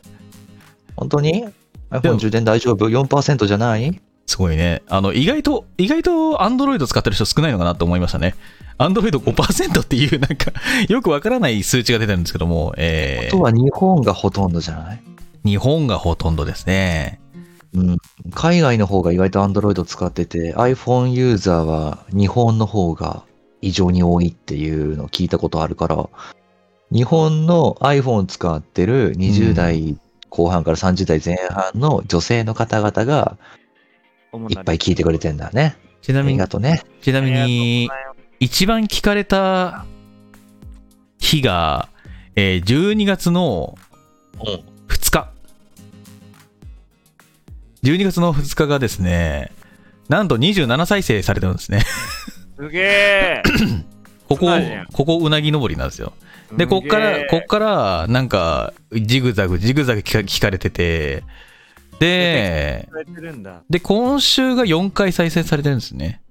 本当に ?iPhone 充電大丈夫 ?4% じゃない？すごいね。あの、意外と、意外と Android 使ってる人少ないのかなと思いましたね。Android5% っていう、なんか、よくわからない数値が出てるんですけども、えあとは日本がほとんどじゃない？ー、日本がほとんどですね。うん。海外の方が意外と Android 使ってて、iPhone ユーザーは日本の方が異常に多いっていうのを聞いたことあるから、日本の iPhone 使ってる20代後半から30代前半の女性の方々がいっぱい聞いてくれてんだね。あちなみにりがとうね。ちなみに、一番聞かれた日が、えー12月の2日。12月の2日がですね、なんと27再生されてるんですね。すげえ。ここここうなぎ登りなんですよ。で、こっから、こっから、なんか、ジグザグ、ジグザグ聞か聞かれてて、で、で、今週が4回再生されてるんですね。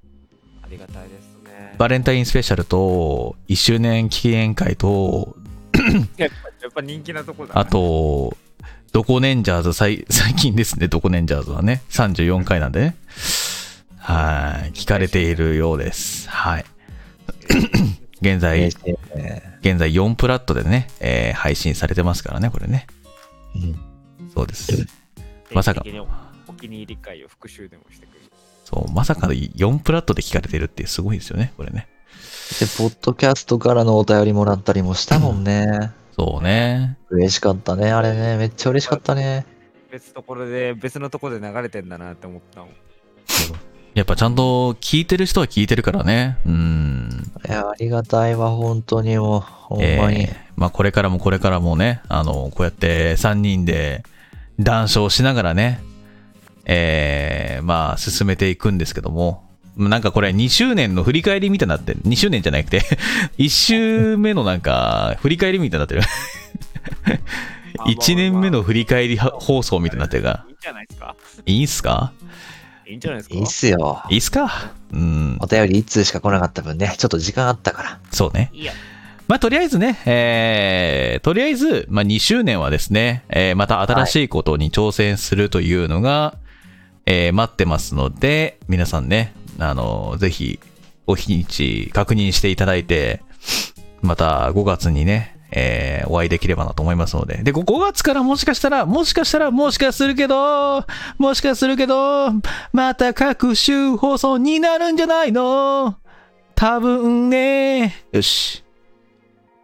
ありがたいですね。バレンタインスペシャルと、1周年記念会と、やっぱ人気なとこだな。あと、ドコネンジャーズ、最 最近ですね、ドコネンジャーズはね、34回なんでね。はい、聞かれているようです。はい。現在、現在4プラットでね、えー配信されてますからね、これね。うんそうです。まさかお気に入り会を復習でもしてくるそう、まさかの4プラットで聞かれてるってすごいですよね、これね。で、ポッドキャストからのお便りもらったりもしたもんね。そうね。嬉しかったね、あれね。めっちゃ嬉しかったね。別ところで別のところで流れてんだなって思ったもんやっぱちゃんと聞いてる人は聞いてるからね。うん。いや、ありがたいわ、本当にもう。ほんまに。えーまあこれからもこれからもね、あの、こうやって3人で談笑しながらね、えーまあ進めていくんですけども、なんかこれ2周年の振り返りみたいになってる、2周年じゃなくて、1周目のなんか振り返りみたいになってる。1年目の振り返り放送みたいになってるが、いいんじゃないですか？いいんすか？いいんじゃないですか？いいっすよ。いいっすか？うん。お、便り1通しか来なかった分ね、ちょっと時間あったから。そうね。いいや。まあ、とりあえずね、えー、とりあえず、まあ、2周年はですね、えーまた新しいことに挑戦するというのが、えー待ってますので、皆さんね、あの、ぜひ、お日にち確認していただいて、また5月にね、えーお会いできればなと思いますので。で、5月からもしかしたら、もしかしたら、もしかするけど、もしかするけど、また各週放送になるんじゃないの？多分ね。よし。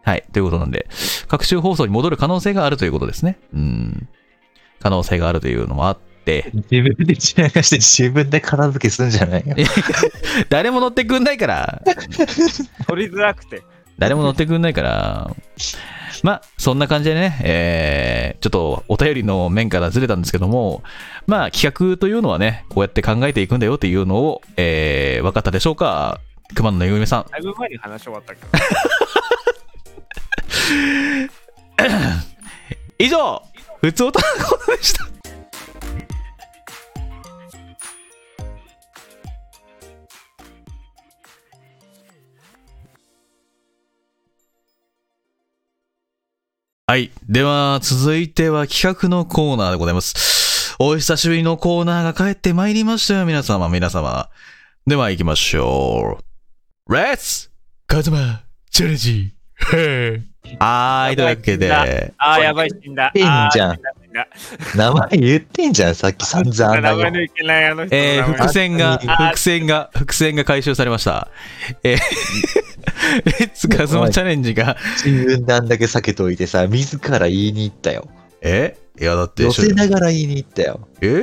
はい。ということなんで、各週放送に戻る可能性があるということですね。うん。可能性があるというのもあって、自分で散らかして自分で片付けすんじゃないよ。誰も乗ってくんないから、取りづらくて誰も乗ってくんないから、まあ、そんな感じでね、えー、ちょっとお便りの面からずれたんですけども、まあ、企画というのはね、こうやって考えていくんだよっていうのを、えー、分かったでしょうか？熊野のゆめさん。だいぶ前に話終わったけど 以上、普通歌のことでした。はい。では、続いては企画のコーナーでございます。お久しぶりのコーナーが帰ってまいりましたよ、皆様、皆様。では、行きましょう。レッツカズマチャレンジはーい、というわけで、ああやばい死んだ死んじゃん名前言ってんじゃん、さっき散々あんなに。名前のいけないあのえー、伏線が、伏線が、伏線が回収されました。えー、レッツカズマチャレンジが、自分であんだけ避けといてさ、自ら言いに行ったよ。え？いや、だって寄、せながら言いに行ったよ。え？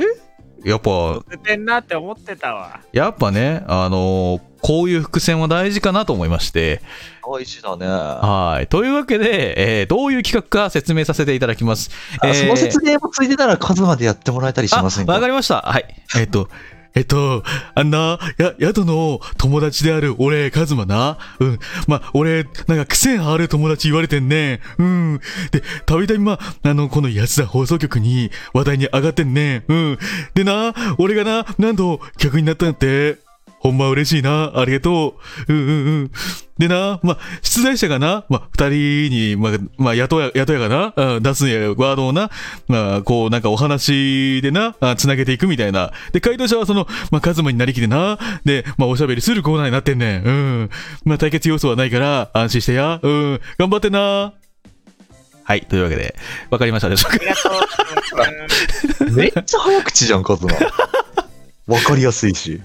やっぱ、乗せてんなって思ってたわやっぱね、あのーこういう伏線は大事かなと思いまして、大事だね。はい。というわけで、えーどういう企画か説明させていただきます。あその説明もついてたら数までやってもらえたりしませんか？あわかりました。はい。えっ、と、えっと、あんな、や、宿の友達である俺、カズマな？うん。ま、俺、なんか癖ある友達言われてんね。うん。で、たびたびま、あの、この安田放送局に話題に上がってんね。うん。でな、俺がな、なんと客になったんだって？ほんま嬉しいな。ありがとう。うんうんうん。でな、まあ、出題者がな、まあ、二人に、まあ、まあ、雇や、雇やがな、うん出すんや、ワードをな、まあ、こう、なんかお話でな、あつなげていくみたいな。で、回答者はその、まあ、カズマになりきってな、で、まあ、おしゃべりするコーナーになってんねん。うん。まあ、対決要素はないから、安心してや。うん。頑張ってな。はい、というわけで、わかりましたでしょうか？ありがとう めっちゃ早口じゃん、数馬。わかりやすいし。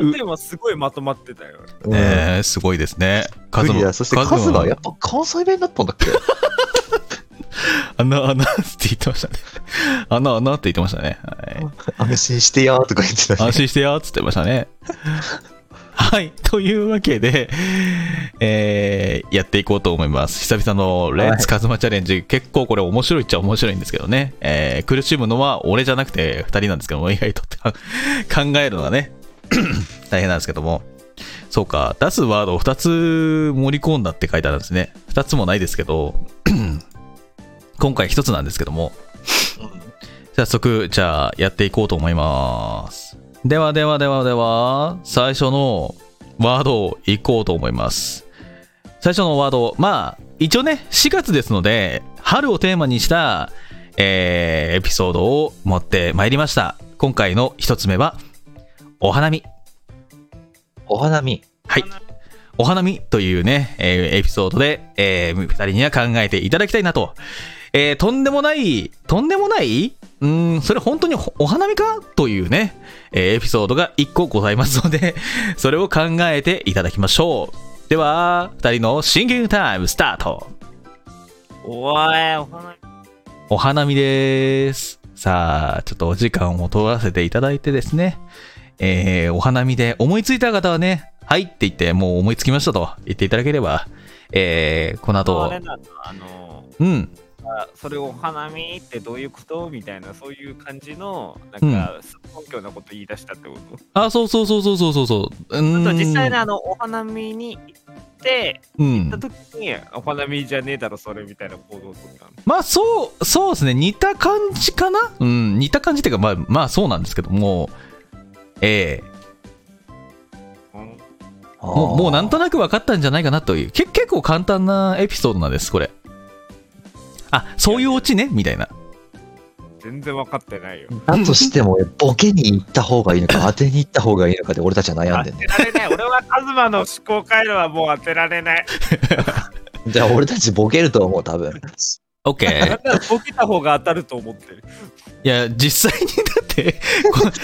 要点はすごいまとまってたようんねえ、すごいですね。カズマ、そしてカズマやっぱ関西弁だったんだっけ？あんな、あんなって言ってましたね。あんな、あんなって言ってましたね。はい。安心してやーとか言ってたし。安心してやーっつってましたね。はい。というわけで、えー、やっていこうと思います。久々のレッツカズマチャレンジ、結構これ面白いっちゃ面白いんですけどね。えー、苦しむのは俺じゃなくて二人なんですけども、意外と考えるのがね、大変なんですけども。そうか、出すワードを2つ盛り込んだって書いてあるんですね。2つもないですけど、今回1つなんですけども、早速、じゃあやっていこうと思います。ではではではでは、最初のワードをいこうと思います。最初のワード、まあ、一応ね、4月ですので、春をテーマにした、えーエピソードを持ってまいりました。今回の1つ目は、お花見。お花見。はい。お花見というね、えーエピソードで、えー、二人には考えていただきたいなと。えーとんでもない、とんでもない？うーん、それ本当におお花見か？というね、えーエピソードが1個ございますので、それを考えていただきましょう。では、二人のシンキングタイムスタート。おい、お花お花見です。さあ、ちょっとお時間を取らせていただいてですね、えーお花見で思いついた方はね、はいって言って、もう思いつきましたと言っていただければ、えーこのあ後あの、うん、あそれをお花見ってどういうことみたいな、そういう感じの、なんか、根拠なこと言い出したってこと？あ、そうそうそうそうそうそうそう。うーんあと実際にあの、お花見に行って、うん行った。時に、お花見じゃねえだろ、それみたいな行動を取っ。まあ、そう、そうですね。似た感じかな？うん、似た感じっていうか、まあ、まあ、そうなんですけども、えうんえもう、もうなんとなく分かったんじゃないかなという、け結構簡単なエピソードなんです、これ。あ、そういうオチね？みたいな。全然分かってないよ。だとしても、ボケに行った方がいいのか、当てに行った方がいいのかで俺たちは悩んでんね。当てられない。俺はカズマの思考回路はもう当てられない。じゃあ俺たちボケると思う、多分。OK。ボケた方が当たると思ってる。いや、実際にだって、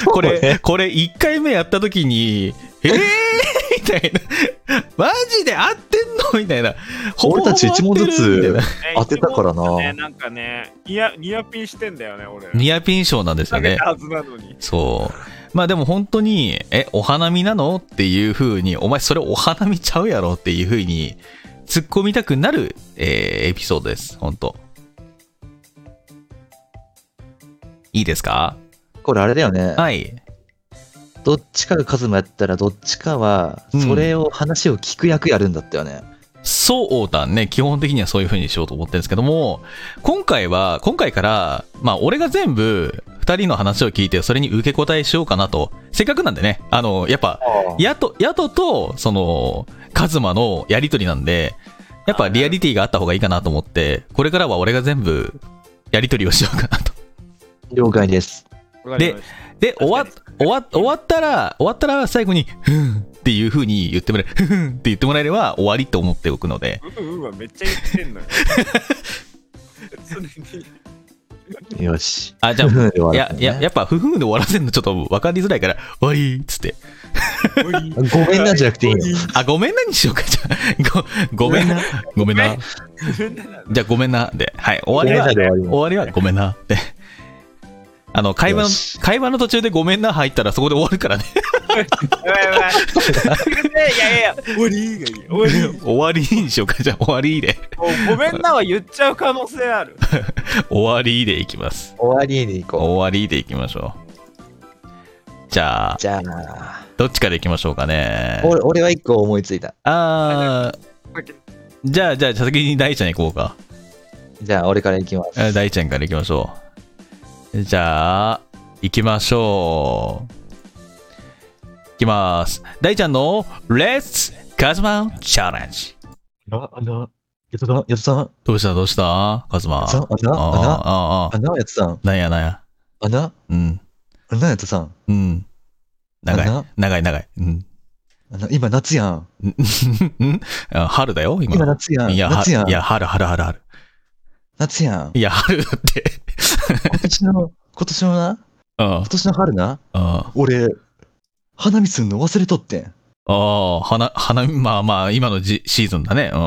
これね、これ1回目やった時に、えー？みたいな。マジで合ってんの？みたいな。俺たち一問ずつ当てたからなね、なんかね、ニヤニヤピンしてんだよね、俺。ニアピン賞なんですよね投げた。はずなのに。そう。まあでも本当に、え、お花見なの？っていう風に、お前それお花見ちゃうやろ？っていう風に、突っ込みたくなる、えーエピソードです。本当いいですか？これあれだよね。はい。どっちかがカズマやったら、どっちかは、それを、話を聞く役やるんだったよね。そうだね。基本的にはそういう風にしようと思ってるんですけども、今回は、今回から、まあ、俺が全部、二人の話を聞いて、それに受け答えしようかなと。せっかくなんでね、あの、やっぱ、ヤト、ヤトと、その、カズマのやりとりなんで、やっぱリアリティがあった方がいいかなと思って、これからは俺が全部、やりとりをしようかなと。了解です。でで、終わ、終わ、終わったら、終わったら最後に、ふんっていう風に言ってもらえる、ふんって言ってもらえれば終わりって思っておくので、うんうんはめっちゃ言ってんのよ。よし。あ、じゃあ、ふふんで終わいらせ、るねやいや、やっぱ、ふふんで終わらせるのちょっと分かりづらいから、終わりーっつって。ごめんなじゃなくていいの。あ、ごめんなにしようか、じゃあ。ご、ごめんな、ごめんな。じゃあ、ごめんな。で、はい、終わりは、終わりはごめんな。で、あの、会話の会話の途中でごめんな入ったらそこで終わるからね。やばいやばいいやいやいや、終わりがいい。終わり。終わりにしようか、じゃあ終わりで。もうごめんなは言っちゃう可能性ある。終わりでいきます。終わりでいこ終わりでいきましょう。じゃあう。、じゃあ、どっちからいきましょうかね。俺俺は一個思いついた。あー、じゃあ、じゃあ、先に大ちゃん行こうか。じゃあ、俺からいきます。え大ちゃんから行きましょう。じゃあ、行きましょう。行きます。大ちゃんの Let's カズマチャレンジ。あ、あの、やつさん、やつさん、どうした？どうした？カズマ。あな、ああな、あ、ああ、あな、やつさん、なんやなんや？あな、うん、あな、やつさん、うん。長い長い、長い。うん。あの、今夏やん。春だよ、今。今夏やん。いや、は夏やんい。や、春、春、春、春。夏やん。いや、春だって。今年の、今年のな、うん、今年の春な、うん。あ俺、花見すんの忘れとってん。あ、花、花、まあまあ、今のじシーズンだね。だ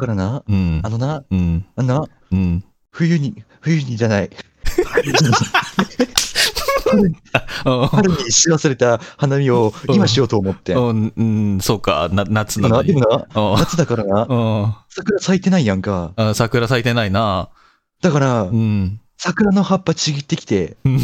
からな、うん。うんあ。のな、うん。あのな、うん。冬に、冬にじゃない。うん春にし忘れた花見を今しようと思ってん。うん、うん、そうか、な夏な？のに。もな、うん夏だからな、うん桜咲いてないやんか。あ桜咲いてないな。だからう、ん。桜の葉っぱちぎってきて、う ん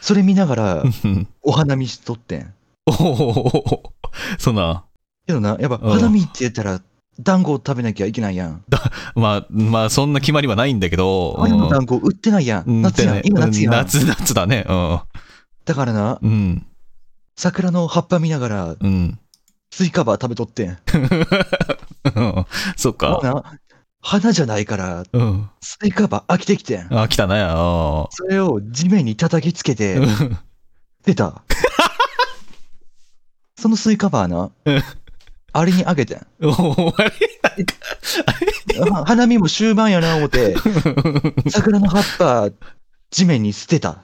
それ見ながらうん お花見しとってん。おおそんな、けどな、やっぱうん花見って言ったら、団子を食べなきゃいけないやん。まあ、まあ、そんな決まりはないんだけど、あれの団子売ってないや。うんん夏やん。今夏やん。夏、夏だね。だからな、うん。うん。桜の葉っぱ見ながら、うん。スイカバー食べとってん。そっか。な、花じゃないから、うん。スイカバー飽きてきてん。あ、来たね。あそれを地面に叩きつけて、ー出た。そのスイカバーなうん、アリにあげてん。おあれ？あ 花見も終盤やな思って、桜の葉っぱ、地面に捨てた。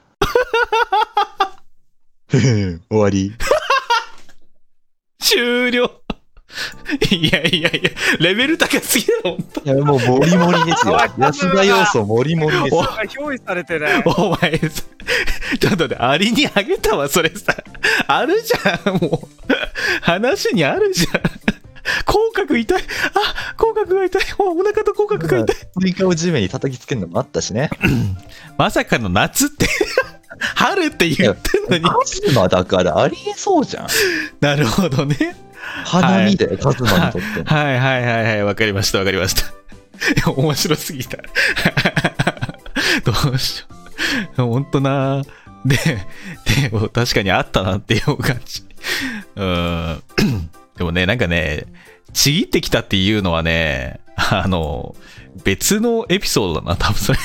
終わり。終了。いやいやいや、レベル高すぎだろ。いや、もう、モリモリですよ。安田要素、モリモリですよ。憑依されてない。お前さ、ちょっと待って、アリにあげたわ、それさ。あるじゃん、もう。話にあるじゃん。口角痛い。あ、口角が痛い。おお腹と口角が痛い。スイカを地面に叩きつけるのもあったしね。まさかの夏って、春って言ってんのに。カズマだからありえそうじゃん。なるほどね。花見だよ、カズマにとって。はいはいはいはい、わかりましたわかりました。いや、面白すぎた。どうしよう。ほんとな。で、でも確かにあったなっていう感じ。うん。でもね、なんかね、ちぎってきたっていうのはね、あの、別のエピソードだな、多分それ。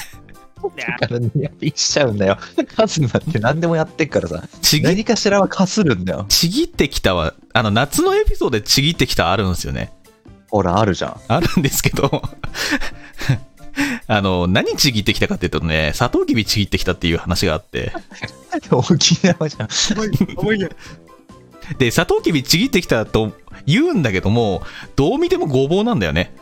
だからニヤピしちゃうんだよ。カズマって何でもやってっからさ。ちぎ、何かしらはかするんだよ。ちぎってきたは、あの、夏のエピソードでちぎってきたあるんですよね。ほら、あるじゃん。あるんですけど、あの、何ちぎってきたかっていうとね、サトウキビちぎってきたっていう話があって、沖縄じゃん。で、サトウキビちぎってきたと言うんだけども、どう見てもごぼうなんだよね。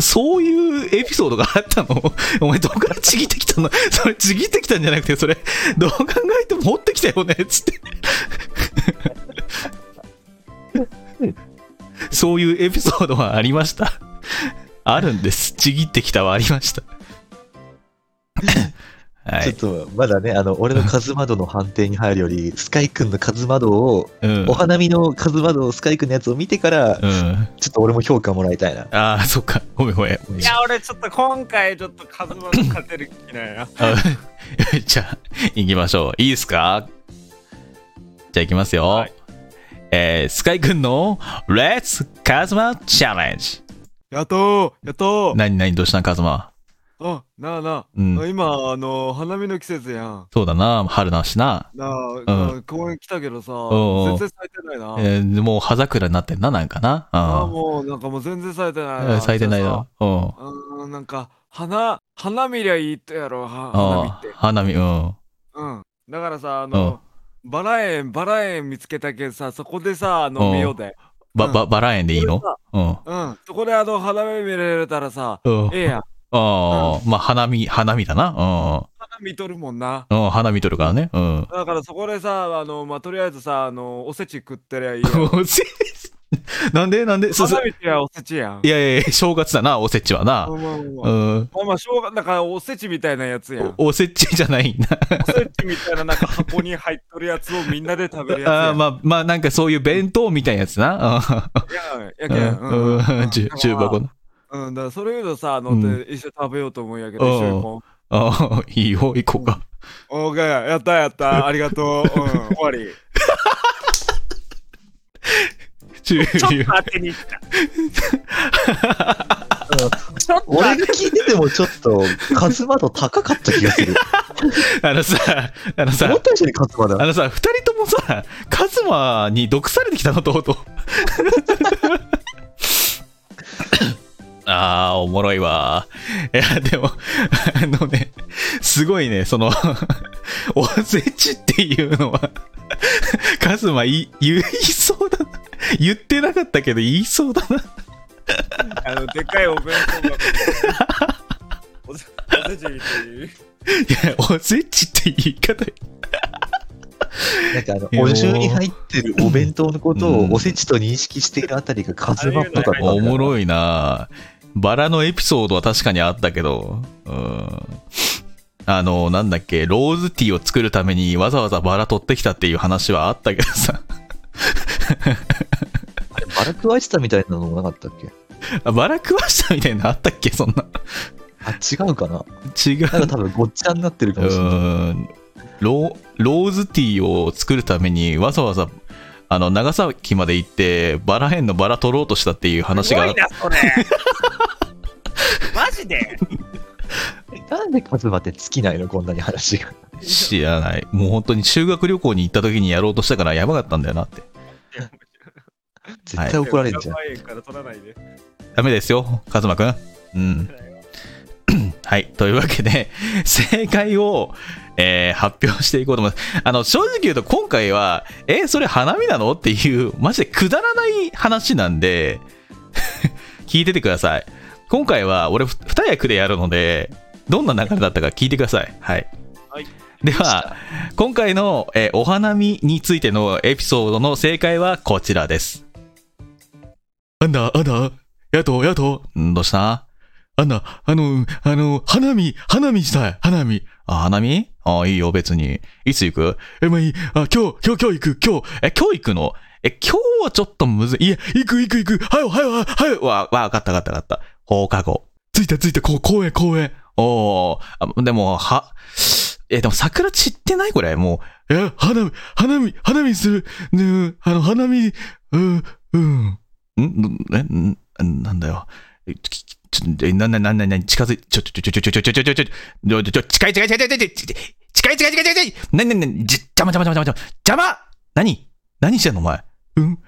そういうエピソードがあったの？お前どこからちぎってきたの？それちぎってきたんじゃなくて、それ、どう考えても持ってきたよね？つって。そういうエピソードはありました？あるんです。ちぎってきたはありました。はい。ちょっと、まだね、あの、俺のカズマドの判定に入るより、スカイ君のカズマドを、うんお。花見のカズマド、スカイ君のやつを見てから、うん。ちょっと俺も評価もらいたいな。ああ、そっか。ごめんごめん。いや、俺ちょっと今回ちょっとカズマの勝てる気ないな。あ じゃあ、行きましょう。いいですか？じゃあ行きますよ。はいえー、スカイくんの Let's カズマチャレンジ。やっとーやっとー何何どうしたカズマ？あ、なあなあ、うん今、あの、花見の季節やん。そうだな、春だしな。なあ、うん公園来たけどさ、全然咲いてないな。えー、もう葉桜になってんな、なんかな。あうんもうなんかもう全然咲いてないえーな。咲いてないじゃあな。うん。さうん、なんか、花、花見りゃいいってやろ、は花見あって。花見、うん。うん。だからさ、あの、バラ園、バラ園見つけたけどさ、そこでさ、飲みようで。ば、うんば、バラ園でいいの？うん。うん。そこであの、花見見れたらさ、うん。ええやん。ああ、まあ、花見、花見だな。花見とるもんな。うん。うん、花見とるからね。うん。だからそこでさ、あの、まあ、とりあえずさ、あの、おせち食ってりゃいい。おせ なんで？なんで？そうそう花見ってやおせちやん。いやいやいや、正月だな、おせちはな。まあまあまあうん。まあまあ、しょうがなんかおせちみたいなやつやん。おおせちじゃないな。おせちみたいななんか箱に入っとるやつをみんなで食べるやつやん。あーまあ、まあ、なんかそういう弁当みたいなやつな。ややけん。うん。重箱の。うん、だからそれ言うとさ、あの、うんで一緒に食べようと思うんやけど、うん一緒にこああ、いいよ、行こうか。う。オーケー、やったやった、ありがとう。うん、終わり。終ちょっ了と当てに行った。ちょっと俺が聞いててもちょっと、カズマ度高かった気がする。あのさ、あのさ思っ、た以上にカズマだ。あのさ、二人ともさ、カズマに毒されてきたの、とうとう。あー、おもろいわ。いや、でも、あのね、すごいね、その、おせちっていうのは、カズマい言いそうだな。言ってなかったけど言いそうだな。あの、でかいお弁当が。おせおせちっていう。いや、おせちって言い方 なんかあのお重に入ってるお弁当のことをうんおせちと認識しているあたりがカズマっぽかった。おもろいなバラのエピソードは確かにあったけど、うん。あの、なんだっけ、ローズティーを作るためにわざわざバラ取ってきたっていう話はあったけどさ。あれ、バラ食わしてたみたいなのもなかったっけ？あバラ食わしたみたいなのあったっけそんな。あ、違うかな？違う。多分ごっちゃになってるかうもしれない。ローローズティーを作るためにわざわざあの長崎まで行ってバラ園のバラ取ろうとしたっていう話がすごいな、それ。マジで？なんでカズマって尽きないのこんなに話が。知らないもう本当に修学旅行に行った時にやろうとしたからやばかったんだよなって絶対怒られるじゃん。万円から取らないで。ダメですよカズマくんうん はいというわけで正解を、えー発表していこうと思います。あの正直言うと今回はえそれ花見なの？っていうマジでくだらない話なんで 聞いててください。今回は俺ふ二役でやるのでどんな流れだったか聞いてください。はい、はい。では今回の、えーお花見についてのエピソードの正解はこちらです。あんだあんだやとやとんどうした？あんな、あの、あの、花見、花見したい、花見。あ、花見？あ、いいよ、別に。いつ行く？え、まあいい。あ、今日、今日、今日行く、今日。え、今日行くの？え、今日はちょっとむずい。いや、行く、行く、行く。はいよ、はいよ、はいよ。わ、わ、わかった、わかった、わかった。放課後。着いた、着いた、こう、公園、公園。おー、あでも、は、え、でも桜散ってないこれ、もう。え、花見、花見、花見する？ねあの、花見、うん、うん。ん？え、ん？なんだよ。ちょ、えな、な、な、な、な、近づい、ちょ、ちょ、ちょ、ちょ、ちょ、ちょ、ちょ、ちょ、ちょ、ちょ、ちょ、ちょ、近い近い近い近い近い近い近い近い近い近いな、な、な、じ、邪魔邪魔邪魔邪魔邪魔何何してんのお前。うん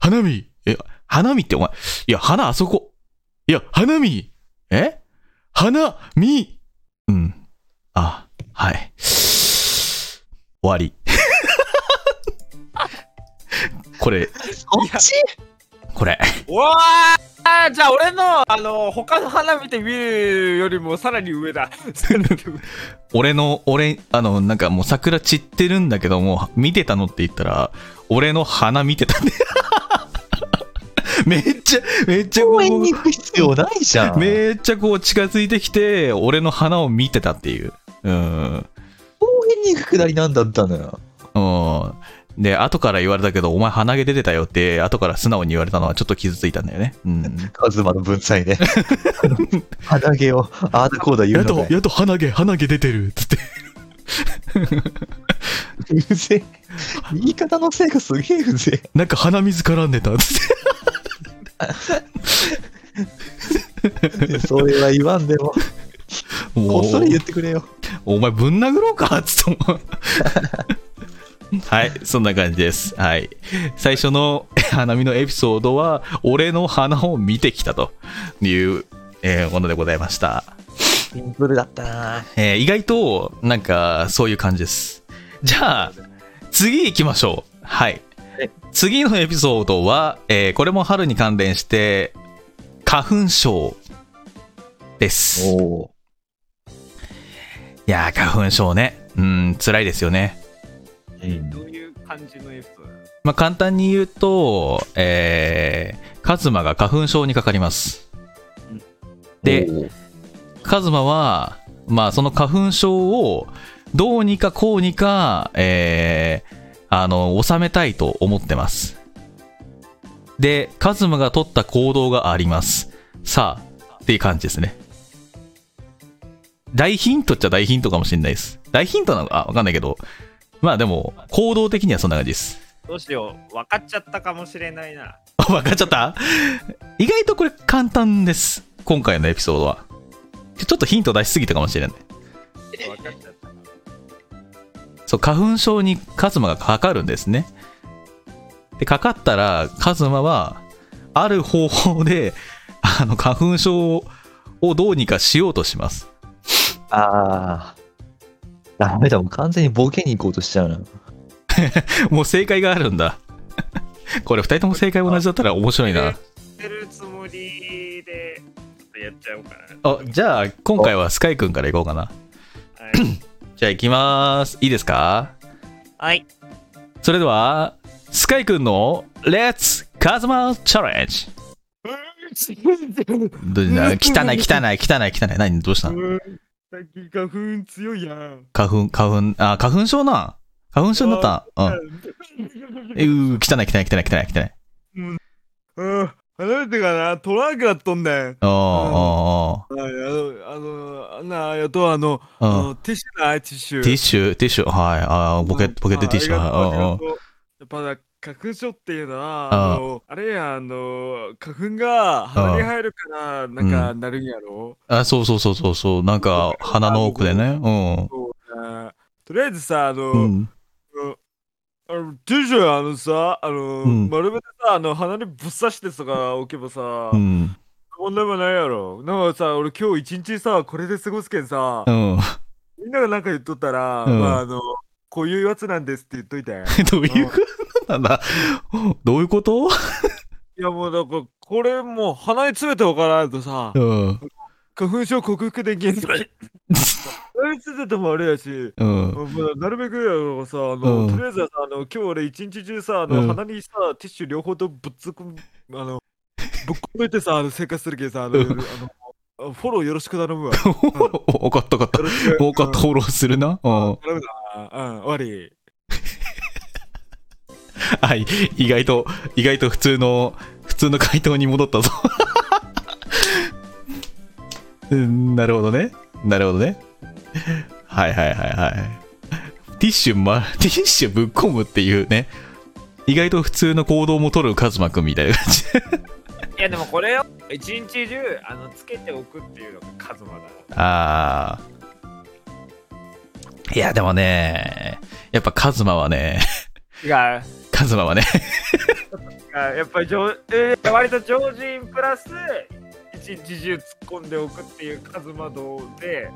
花見。え、花見ってお前。いや、花あそこ。いや、花見。え花見。うん。あ、はい。終わり。これ、そっちこれ。うわーじゃあ俺の、あの、他の花見て見るよりもさらに上だ。俺の、俺、あの、なんかもう桜散ってるんだけども、見てたのって言ったら、俺の花見てたね。めっちゃ、めっちゃこ公園にう、行く必要ないじゃん。めっちゃこう近づいてきて、俺の花を見てたっていう。うん。公園に行くくだりなんだったのよ。うん。で、後から言われたけど、お前鼻毛出てたよって、後から素直に言われたのはちょっと傷ついたんだよね。うん。カズマの文才で。鼻毛を、ああだこうだ言うのかい。やっと鼻毛、鼻毛出てるっつって。うぜえ。言い方のせいがすげえうぜなんか鼻水絡んでたっつって。え。それは言わんでも、もこっそり言ってくれよ。お前ぶん殴ろうかっつってはい、そんな感じです。はい。最初の 花見のエピソードは、俺の花を見てきたという、えーものでございました。シンプルだったなえー意外と、なんか、そういう感じです。じゃあ、次行きましょう。はいはい。次のエピソードは、えーこれも春に関連して、花粉症です。おおいやー、花粉症ね。うん、辛いですよね。ー。うんどういう感じのエピソード？まあ、簡単に言うと、えー、カズマが花粉症にかかります。でカズマは、まあ、その花粉症をどうにかこうにか、えー、あの、収めたいと思ってます。で、カズマが取った行動があります。さあ、っていう感じですね。大ヒントっちゃ大ヒントかもしれないです。大ヒントなのかわかんないけど、まあでも、行動的にはそんな感じです。どうしよう。分かっちゃったかもしれないな。あ 分かっちゃった？意外とこれ簡単です。今回のエピソードは。ちょっとヒント出しすぎたかもしれない。分かっちゃったな。そう、花粉症にカズマがかかるんですね。で、かかったら、カズマは、ある方法で、あの、花粉症をどうにかしようとします。ああ。ダメだ、もう完全にボケに行こうとしちゃうな。もう正解があるんだ。これ二人とも正解同じだったら面白いな。てるつもりで、やっちゃおうかな。あ、じゃあ、今回はスカイくんからいこうかな。はい。じゃあ行きます。いいですか？はい。それでは、スカイくんの Let's カズマチャレンジ どな汚い汚い汚い汚い。何？どうした？最近花粉強いやん。花粉、花粉、あ、花粉症な。花粉症になったうん。えうー、汚い汚い汚い汚い汚い。うん。初めてかな、トランクだっとんねん。ああ、はい、あの、あの、あんな、やと、あの、ああ、あのティッシュない、ティッシュ。ティッシュ、ティッシュ、はい。あケット、ポケットティッシュ、はい。やっぱな花粉症っていうのは、あの、あれや、あの、花粉が鼻に入るから、なんか、なるんやろ？あ、そうそうそうそうそう。なんか、鼻の奥でね。そうねとりあえずさ、あの、うん。うん。あのティッシュあのさ、あの、うん丸めてさ、あの、鼻にぶっ刺してさ、置けばさ、うん。こんなもんないやろ？なんかさ、俺今日一日さ、これで過ごすけんさ、うん。みんながなんか言っとったら、うんまあ、あの、こういうやつなんですって言っといて。どういうことなんだどういうこと？いやもうなんか、これもう鼻に詰めておかないとさう、ん。花粉症克服できん。鼻に詰めてもあれやし、うん。まあ、なるべくやろさ、あの、うんとりあえずはさ、あの、今日俺一日中さ、あの、うん鼻にさ、ティッシュ両方とぶっつくん、あの、ぶっ込めてさ、あの生活するけどさ、あの、うんあのフォローよろしく頼むわ。よ わかったわかった。ろしく。わかった、フォローするな。うん。頼むな。うん、終わり。はい。意外と、意外と普通の、普通の回答に戻ったぞ。うん、なるほどね。なるほどね。はいはいはいはい。ティッシュ、ま、ティッシュぶっ込むっていうね。意外と普通の行動も取るカズマくんみたいな感じ。いやでもこれを一日中あのつけておくっていうのがカズマだあー。いや、でもね、やっぱカズマはね、違うカズマはね、やっぱり上、えー割と常人プラス一日中突っ込んでおくっていうカズマ道で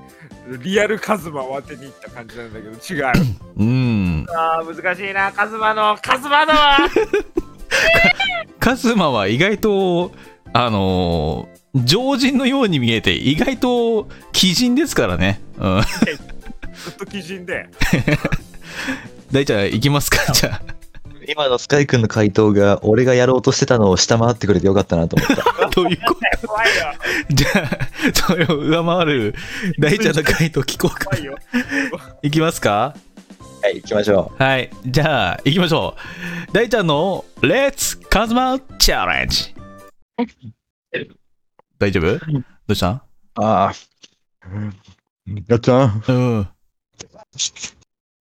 リアルカズマを当てにいった感じなんだけど違ううん。あー難しいなカズマのカズマ道は カズマは意外と、あのー常人のように見えて、意外と鬼人ですからね。うん。ずっと基準で 大ちゃん、行きますか？じゃ今のスカイ君の回答が、俺がやろうとしてたのを下回ってくれてよかったなと思った。あ。どういうこと？怖いよじゃあ、それを上回る大ちゃんの回答聞こうか。怖いよ行きますか？はい、行きましょはい。じゃあ、行きましょう。大ちゃんの Let's カズマチャレンジ。大丈夫？どうした？う。ああ。やっちゃん、うん。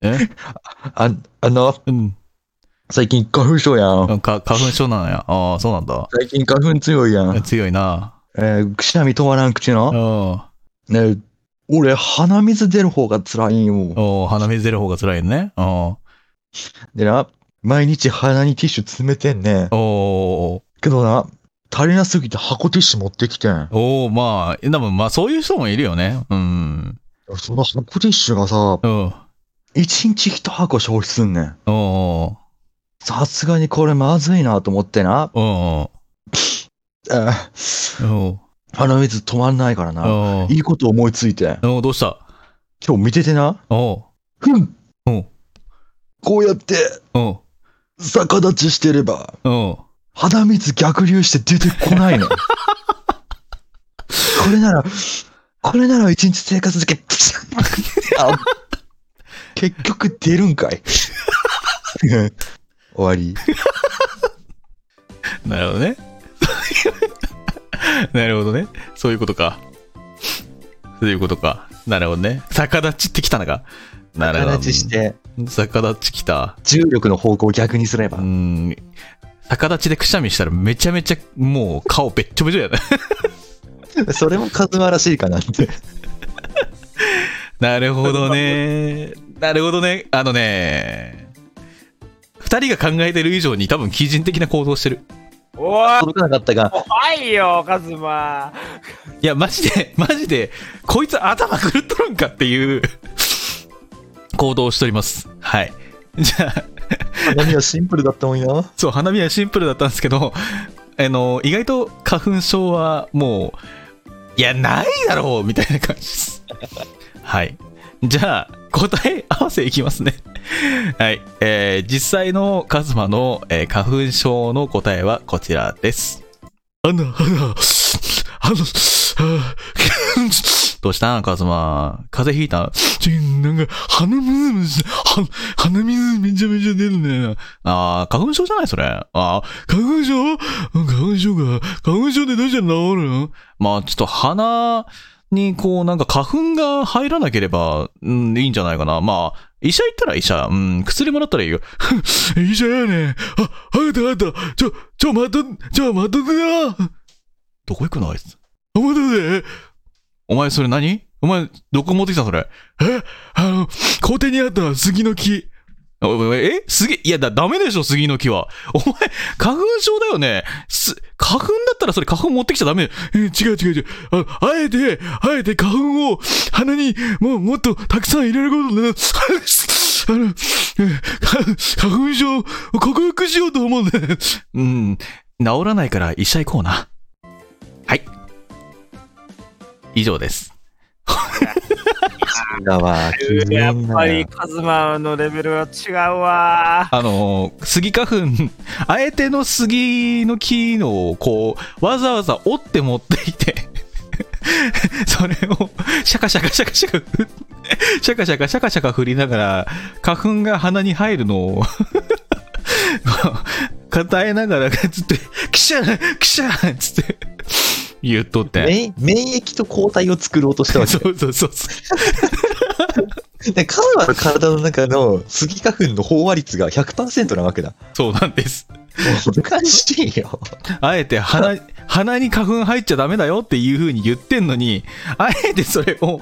え？あ、あの、うん。最近花粉症やん。か花粉症なのや。ああ、そうなんだ。最近花粉強いやん。強いな。えー、くしゃみ止まらん口うの。ん。ね俺、鼻水出る方が辛いんよ。お鼻水出る方が辛いね。うん。でな、毎日鼻にティッシュ詰めてんねん。おーけどな、足りなすぎて箱ティッシュ持ってきてん。おーまあ、でもまあそういう人もいるよね。うん。その箱ティッシュがさ、うん。一日一箱消費すんねん。おーさすがにこれまずいなと思ってな。おあーお鼻水止まんないからな。ーいいこと思いついて。どうした？今日見ててな。ふんこうやって逆立ちしてれば、鼻水逆流して出てこないの。これなら、これなら一日生活でき、あ結局出るんかい。終わり。なるほどね。なるほどね。そういうことか。そういうことか。なるほどね。逆立ちってきたのか。なるほど。逆立ちして、逆立ちきた。重力の方向を逆にすればう。ん。逆立ちでくしゃみしたらめちゃめちゃもう顔べっちょべちょやね。それもカズマらしいかなって。なるほどね。なるほどね。あのね。二人が考えてる以上に多分基人的な行動してる。おい届かなかったが、怖いよカズマいや、マジで、マジで、こいつ頭狂っとるんかっていう行動をしております。はい。じゃあ、花見はシンプルだったもんよ。そう、花見はシンプルだったんですけど、あの、意外と花粉症はもう、いや、ないだろうみたいな感じです。はい。じゃあ、答え合わせいきますね。はい。えー実際のカズマの、えー花粉症の答えはこちらです。あの、あの、あの、あ どうしたカズマ？風邪ひいた？ちなんか、鼻水むし、は、鼻水めちゃめちゃ出るね。あー、花粉症じゃないそれ。あー、花粉症？花粉症か。花粉症でどうしたら治るの？まあ、ちょっと鼻にこう、なんか花粉が入らなければ、うん、いいんじゃないかな。まあ、医者行ったら医者。うん、薬もらったらいいよ。医者やね。あ、わかったわかった。ちょ、ちょ、待っと、ちょ、待っとってな。どこ行くのあいつ。あ、待っとって。お前それ何？お前、どこ持ってきたそれ？え？あの、校庭にあった杉の木。おおえ、いやだ、ダメでしょ、杉の木は。お前、花粉症だよね。す、花粉だったらそれ花粉持ってきちゃダメ。え違う違う違う。ああえて、あえて花粉を鼻にもうもっとたくさん入れることで、あの、花粉症を克服しようと思うんだ。うん、治らないから医者行こうな。はい。以上です。だわ、やっ金ぱりカズマのレベルは違うわ。あの、杉花粉、あえての杉の木のをこう、わざわざ折って持っていて、それをシャカシャカシャカシャカシャカシャカシャカシャカ振りながら、花粉が鼻に入るのを、抱えながら、つって、キシャーキシャーつって、言っとって。免免疫と抗体を作ろうとしたわけ そうそうそうそう。で、カズマの体の中のスギ花粉の飽和率が100%なわけだ。そうなんです。もうおかしいよ。あえて鼻、鼻に花粉入っちゃダメだよっていう風に言ってんのに、あえてそれを、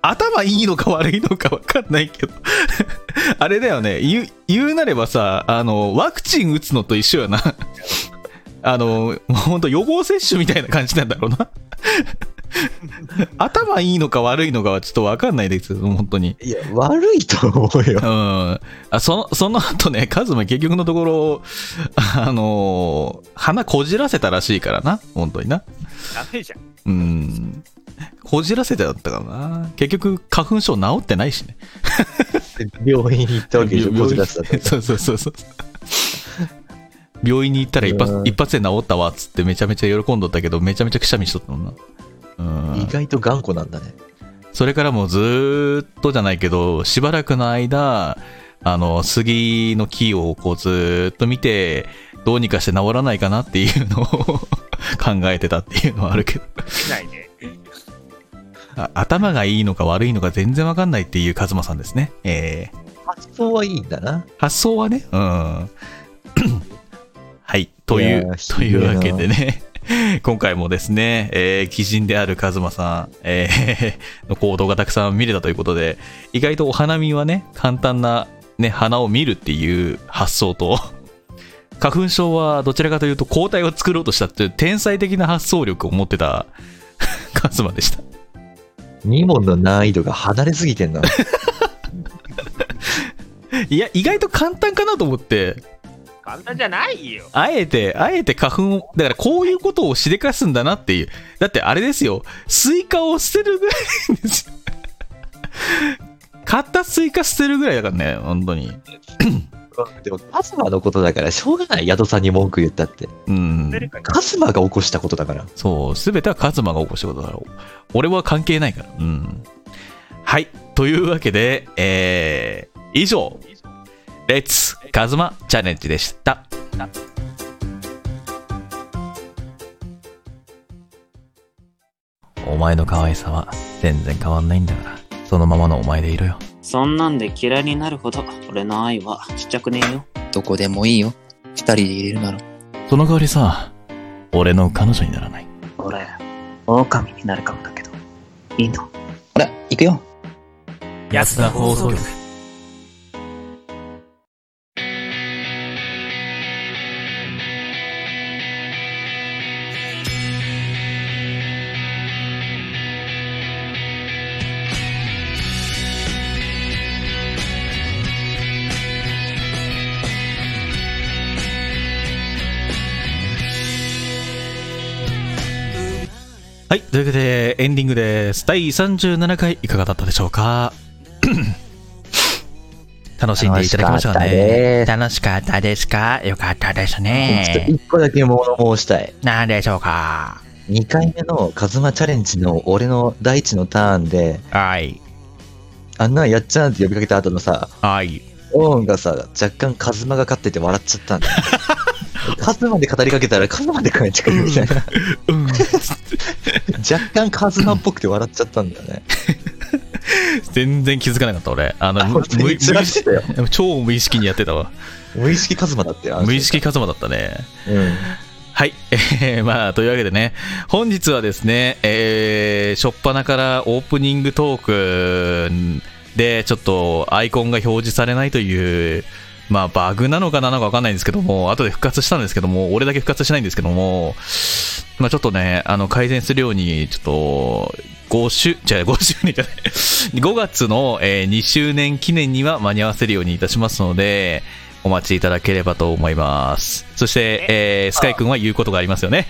頭いいのか悪いのかわかんないけど、あれだよね、言う、言うなればさ、あの、ワクチン打つのと一緒やな。あの、もうほんと予防接種みたいな感じなんだろうな。頭いいのか悪いのかはちょっとわかんないです、本当に。いや、悪いと思うよう。ん。あその、その後ね、カズマ結局のところ、あのー鼻こじらせたらしいからな、本当にな。ダメじゃん。うん。こじらせてだったかな。結局、花粉症治ってないしね。病院に行ったわけでしょ、病こじらせたって。そうそうそうそう。病院に行ったら一発うん一発で治ったわっつってめちゃめちゃ喜んどったけど、めちゃめちゃくしゃみしとったもんな。うん意。外と頑固なんだね。それからもうずーっとじゃないけど、しばらくの間、あの、杉の木をこうずーっと見て、どうにかして治らないかなっていうのを 考えてたっていうのはあるけど、しないね。あ頭がいいのか悪いのか全然わかんないっていうカズマさんですね。えー、発想はいいんだな。発想はね、うん。はい、とい、いうやーというわけでね、今回もですね、えー、鬼人であるカズマさん、えー の行動がたくさん見れたということで、意外とお花見はね、簡単な、ね、花を見るっていう発想と、花粉症はどちらかというと抗体を作ろうとしたっていう天才的な発想力を持ってたカズマでした。2問の難易度が離れすぎてんな。いや、意外と簡単かなと思って、簡単じゃないよ。あえて、あえて花粉を、だからこういうことをしでかすんだなっていう。だってあれですよ、スイカを捨てるぐらいですよ。買ったスイカ捨てるぐらいだからね、本当に。でも、カズマのことだから、しょうがない、宿さんに文句言ったって。うん。カズマが起こしたことだから。そう、すべてはカズマが起こしたことだろう。俺は関係ないから。うん。はい。というわけで、えー、以上、レッツカズマチャレンジでした。お前の可愛さは全然変わんないんだから、そのままのお前でいろよ。そんなんで嫌いになるほど、俺の愛はちっちゃくねえよ。どこでもいいよ。二人で入れるなら。その代わりさ、俺の彼女にならない。俺、狼になるかもだけど。いいのほら、行くよ。安田放送局。はい、というわけでエンディングです。第37回いかがだったでしょうか？楽しんでいただきましたかね？楽しかったですかよかったですちょっとね。一個だけ物申したい。何でしょうか？2回目のカズマチャレンジの俺の第一のターンで、はい。あんなんやっちゃうんって呼びかけた後のさ、はい。オーンがさ、若干カズマが勝ってて笑っちゃったんだよ。カズマで語りかけたらカズマで帰ってくるみたいな。うん。若干カズマっぽくて笑っちゃったんだよね。全然気づかなかった、俺。あの、あ無本当にずらしてたよ。無超無意識にやってたわ。無意識カズマだったよ。無意識カズマだったね。うん。はい。え ーまあ、というわけでね、本日はですね、えー、初っ端からオープニングトークで、ちょっとアイコンが表示されないという、まあ、バグなのかなのかわかんないんですけども、後で復活したんですけども、俺だけ復活しないんですけども、まあ、ちょっとね、あの、改善するように、ちょっと、5周、じゃあ5周年じゃない、5月の、えー2周年記念には間に合わせるようにいたしますので、お待ちいただければと思います。そして、え？ースカイ君は言うことがありますよね？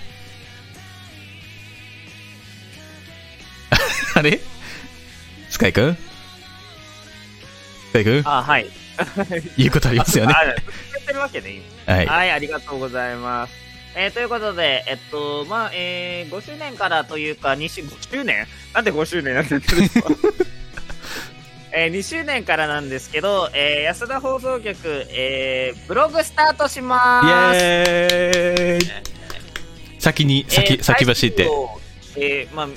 あれ？スカイ君？スカイ君？あ、はい。言うことありますよね。はい。はい、ありがとうございます。えーということで、えっと、まあ、えー、5周年からというか、2周、5周年？なんで5周年になってるんですか？えー、2周年からなんですけど、えー、安田放送局、えー、ブログスタートしイます。エーイ先に、先、えー先走ってえーまあ、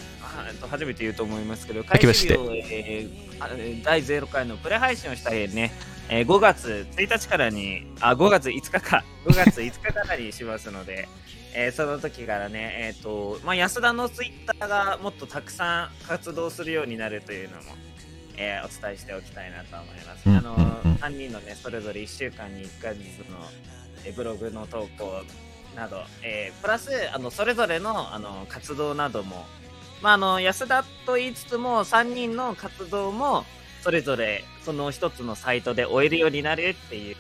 初めて言うと思いますけど、先走っえー第0回のプレ配信をした日ね、えー5月1日からに、あ、5月5日か、5月5日からにしますので、えーその時からね、えっ、と、まあ、安田のツイッターがもっとたくさん活動するようになるというのも、えーお伝えしておきたいなと思います。うんあのうんうん3人のね、それぞれ1週間に1回ずつの、えーブログの投稿など、えープラスあのそれぞれのあの活動なども、まあ、あの安田と言いつつも3人の活動もそれぞれその一つのサイトで終えるようになるっていう。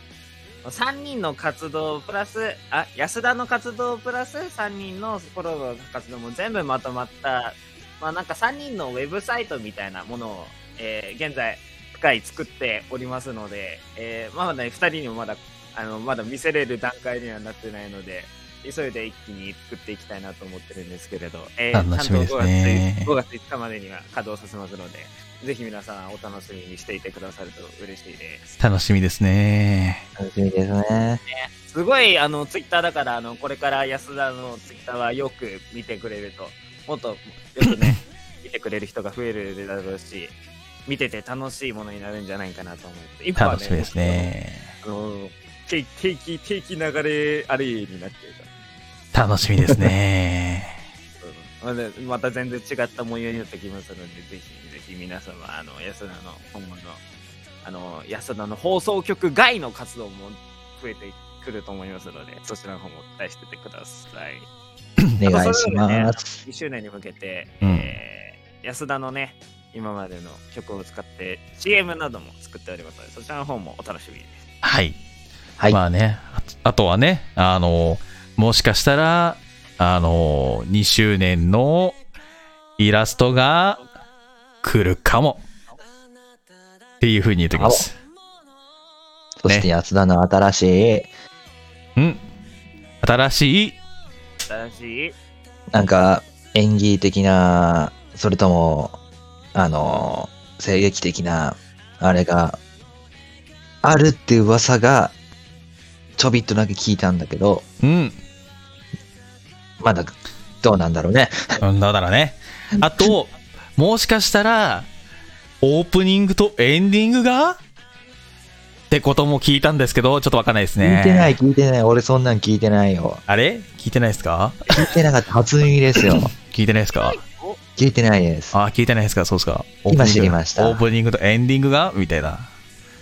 3人の活動プラスあ安田の活動プラス3人のフォローの活動も全部まとまった、まあ、なんか3人のウェブサイトみたいなものを、えー現在深い作っておりますので、えーまあね、2人にもまだあのまだ見せれる段階にはなってないので、急いで一気に作っていきたいなと思ってるんですけれど、え楽しみですね。5月 ,5 月5日までには稼働させますので、ぜひ皆さんお楽しみにしていてくださると嬉しいです。楽しみですね。楽しみですね。すごい、あの、ツイッターだから、あの、これから安田のツイッターはよく見てくれると、もっとよくね、見てくれる人が増えるだろうし、見てて楽しいものになるんじゃないかなと思って、今は楽しみですね。あの、定定期、定期流れあれになってるから。楽しみですね。また全然違った模様になってきますので、ぜひぜひ皆様、あの、安田の今後の、あの、安田の放送局外の活動も増えてくると思いますので、そちらの方も期待しててください。お願いします。2周年に向けて、うんえー安田のね、今までの曲を使って CM なども作っておりますので、そちらの方もお楽しみに。はい。はいまあね、ああとはね、あの、もしかしたら、あの、2周年のイラストが来るかも。っていうふうに言っておきます。そして安田の新しい、うん。新しい、新しい、なんか演技的な、それとも、あの、声劇的な、あれが、あるって噂が、ちょびっとだけ聞いたんだけど、うん。まだ、どうなんだろうね。うんだからね。あと、もしかしたら、オープニングとエンディングが？ってことも聞いたんですけど、ちょっとわかんないですね。聞いてない、聞いてない。俺そんなん聞いてないよ。あれ？聞いてないですか？聞いてなかった。初耳ですよ。聞いてないですか？聞いてないです。あ、聞いてないですか？そうですか。今知りましたオープニングとエンディングが？みたいな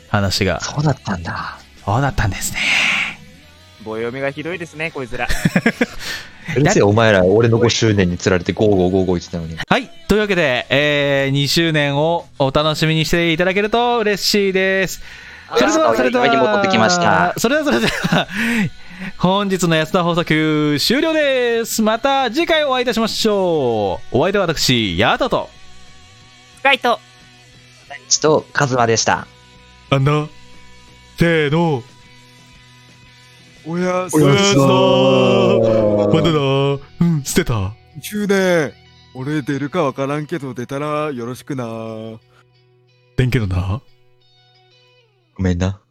話が。そうだったんだ。そうだったんですね。棒読みがひどいですね、こいつら。うるせえ、お前ら、俺の5周年に釣られて5555言ってたのに。はい。というわけで、えー、2周年をお楽しみにしていただけると嬉しいです。それでは、それでは、上に戻ってきましたそれでは、それでは、本日の安田放送局終了です。また次回お会いいたしましょう。お相手は私、ヤトと、スカイトちと、カズマでした。あんな、せーの、おやすおやすみなーまだだ、うん、捨てた。周年俺出るかわからんけど出たらよろしくなでんけどな。ごめんな。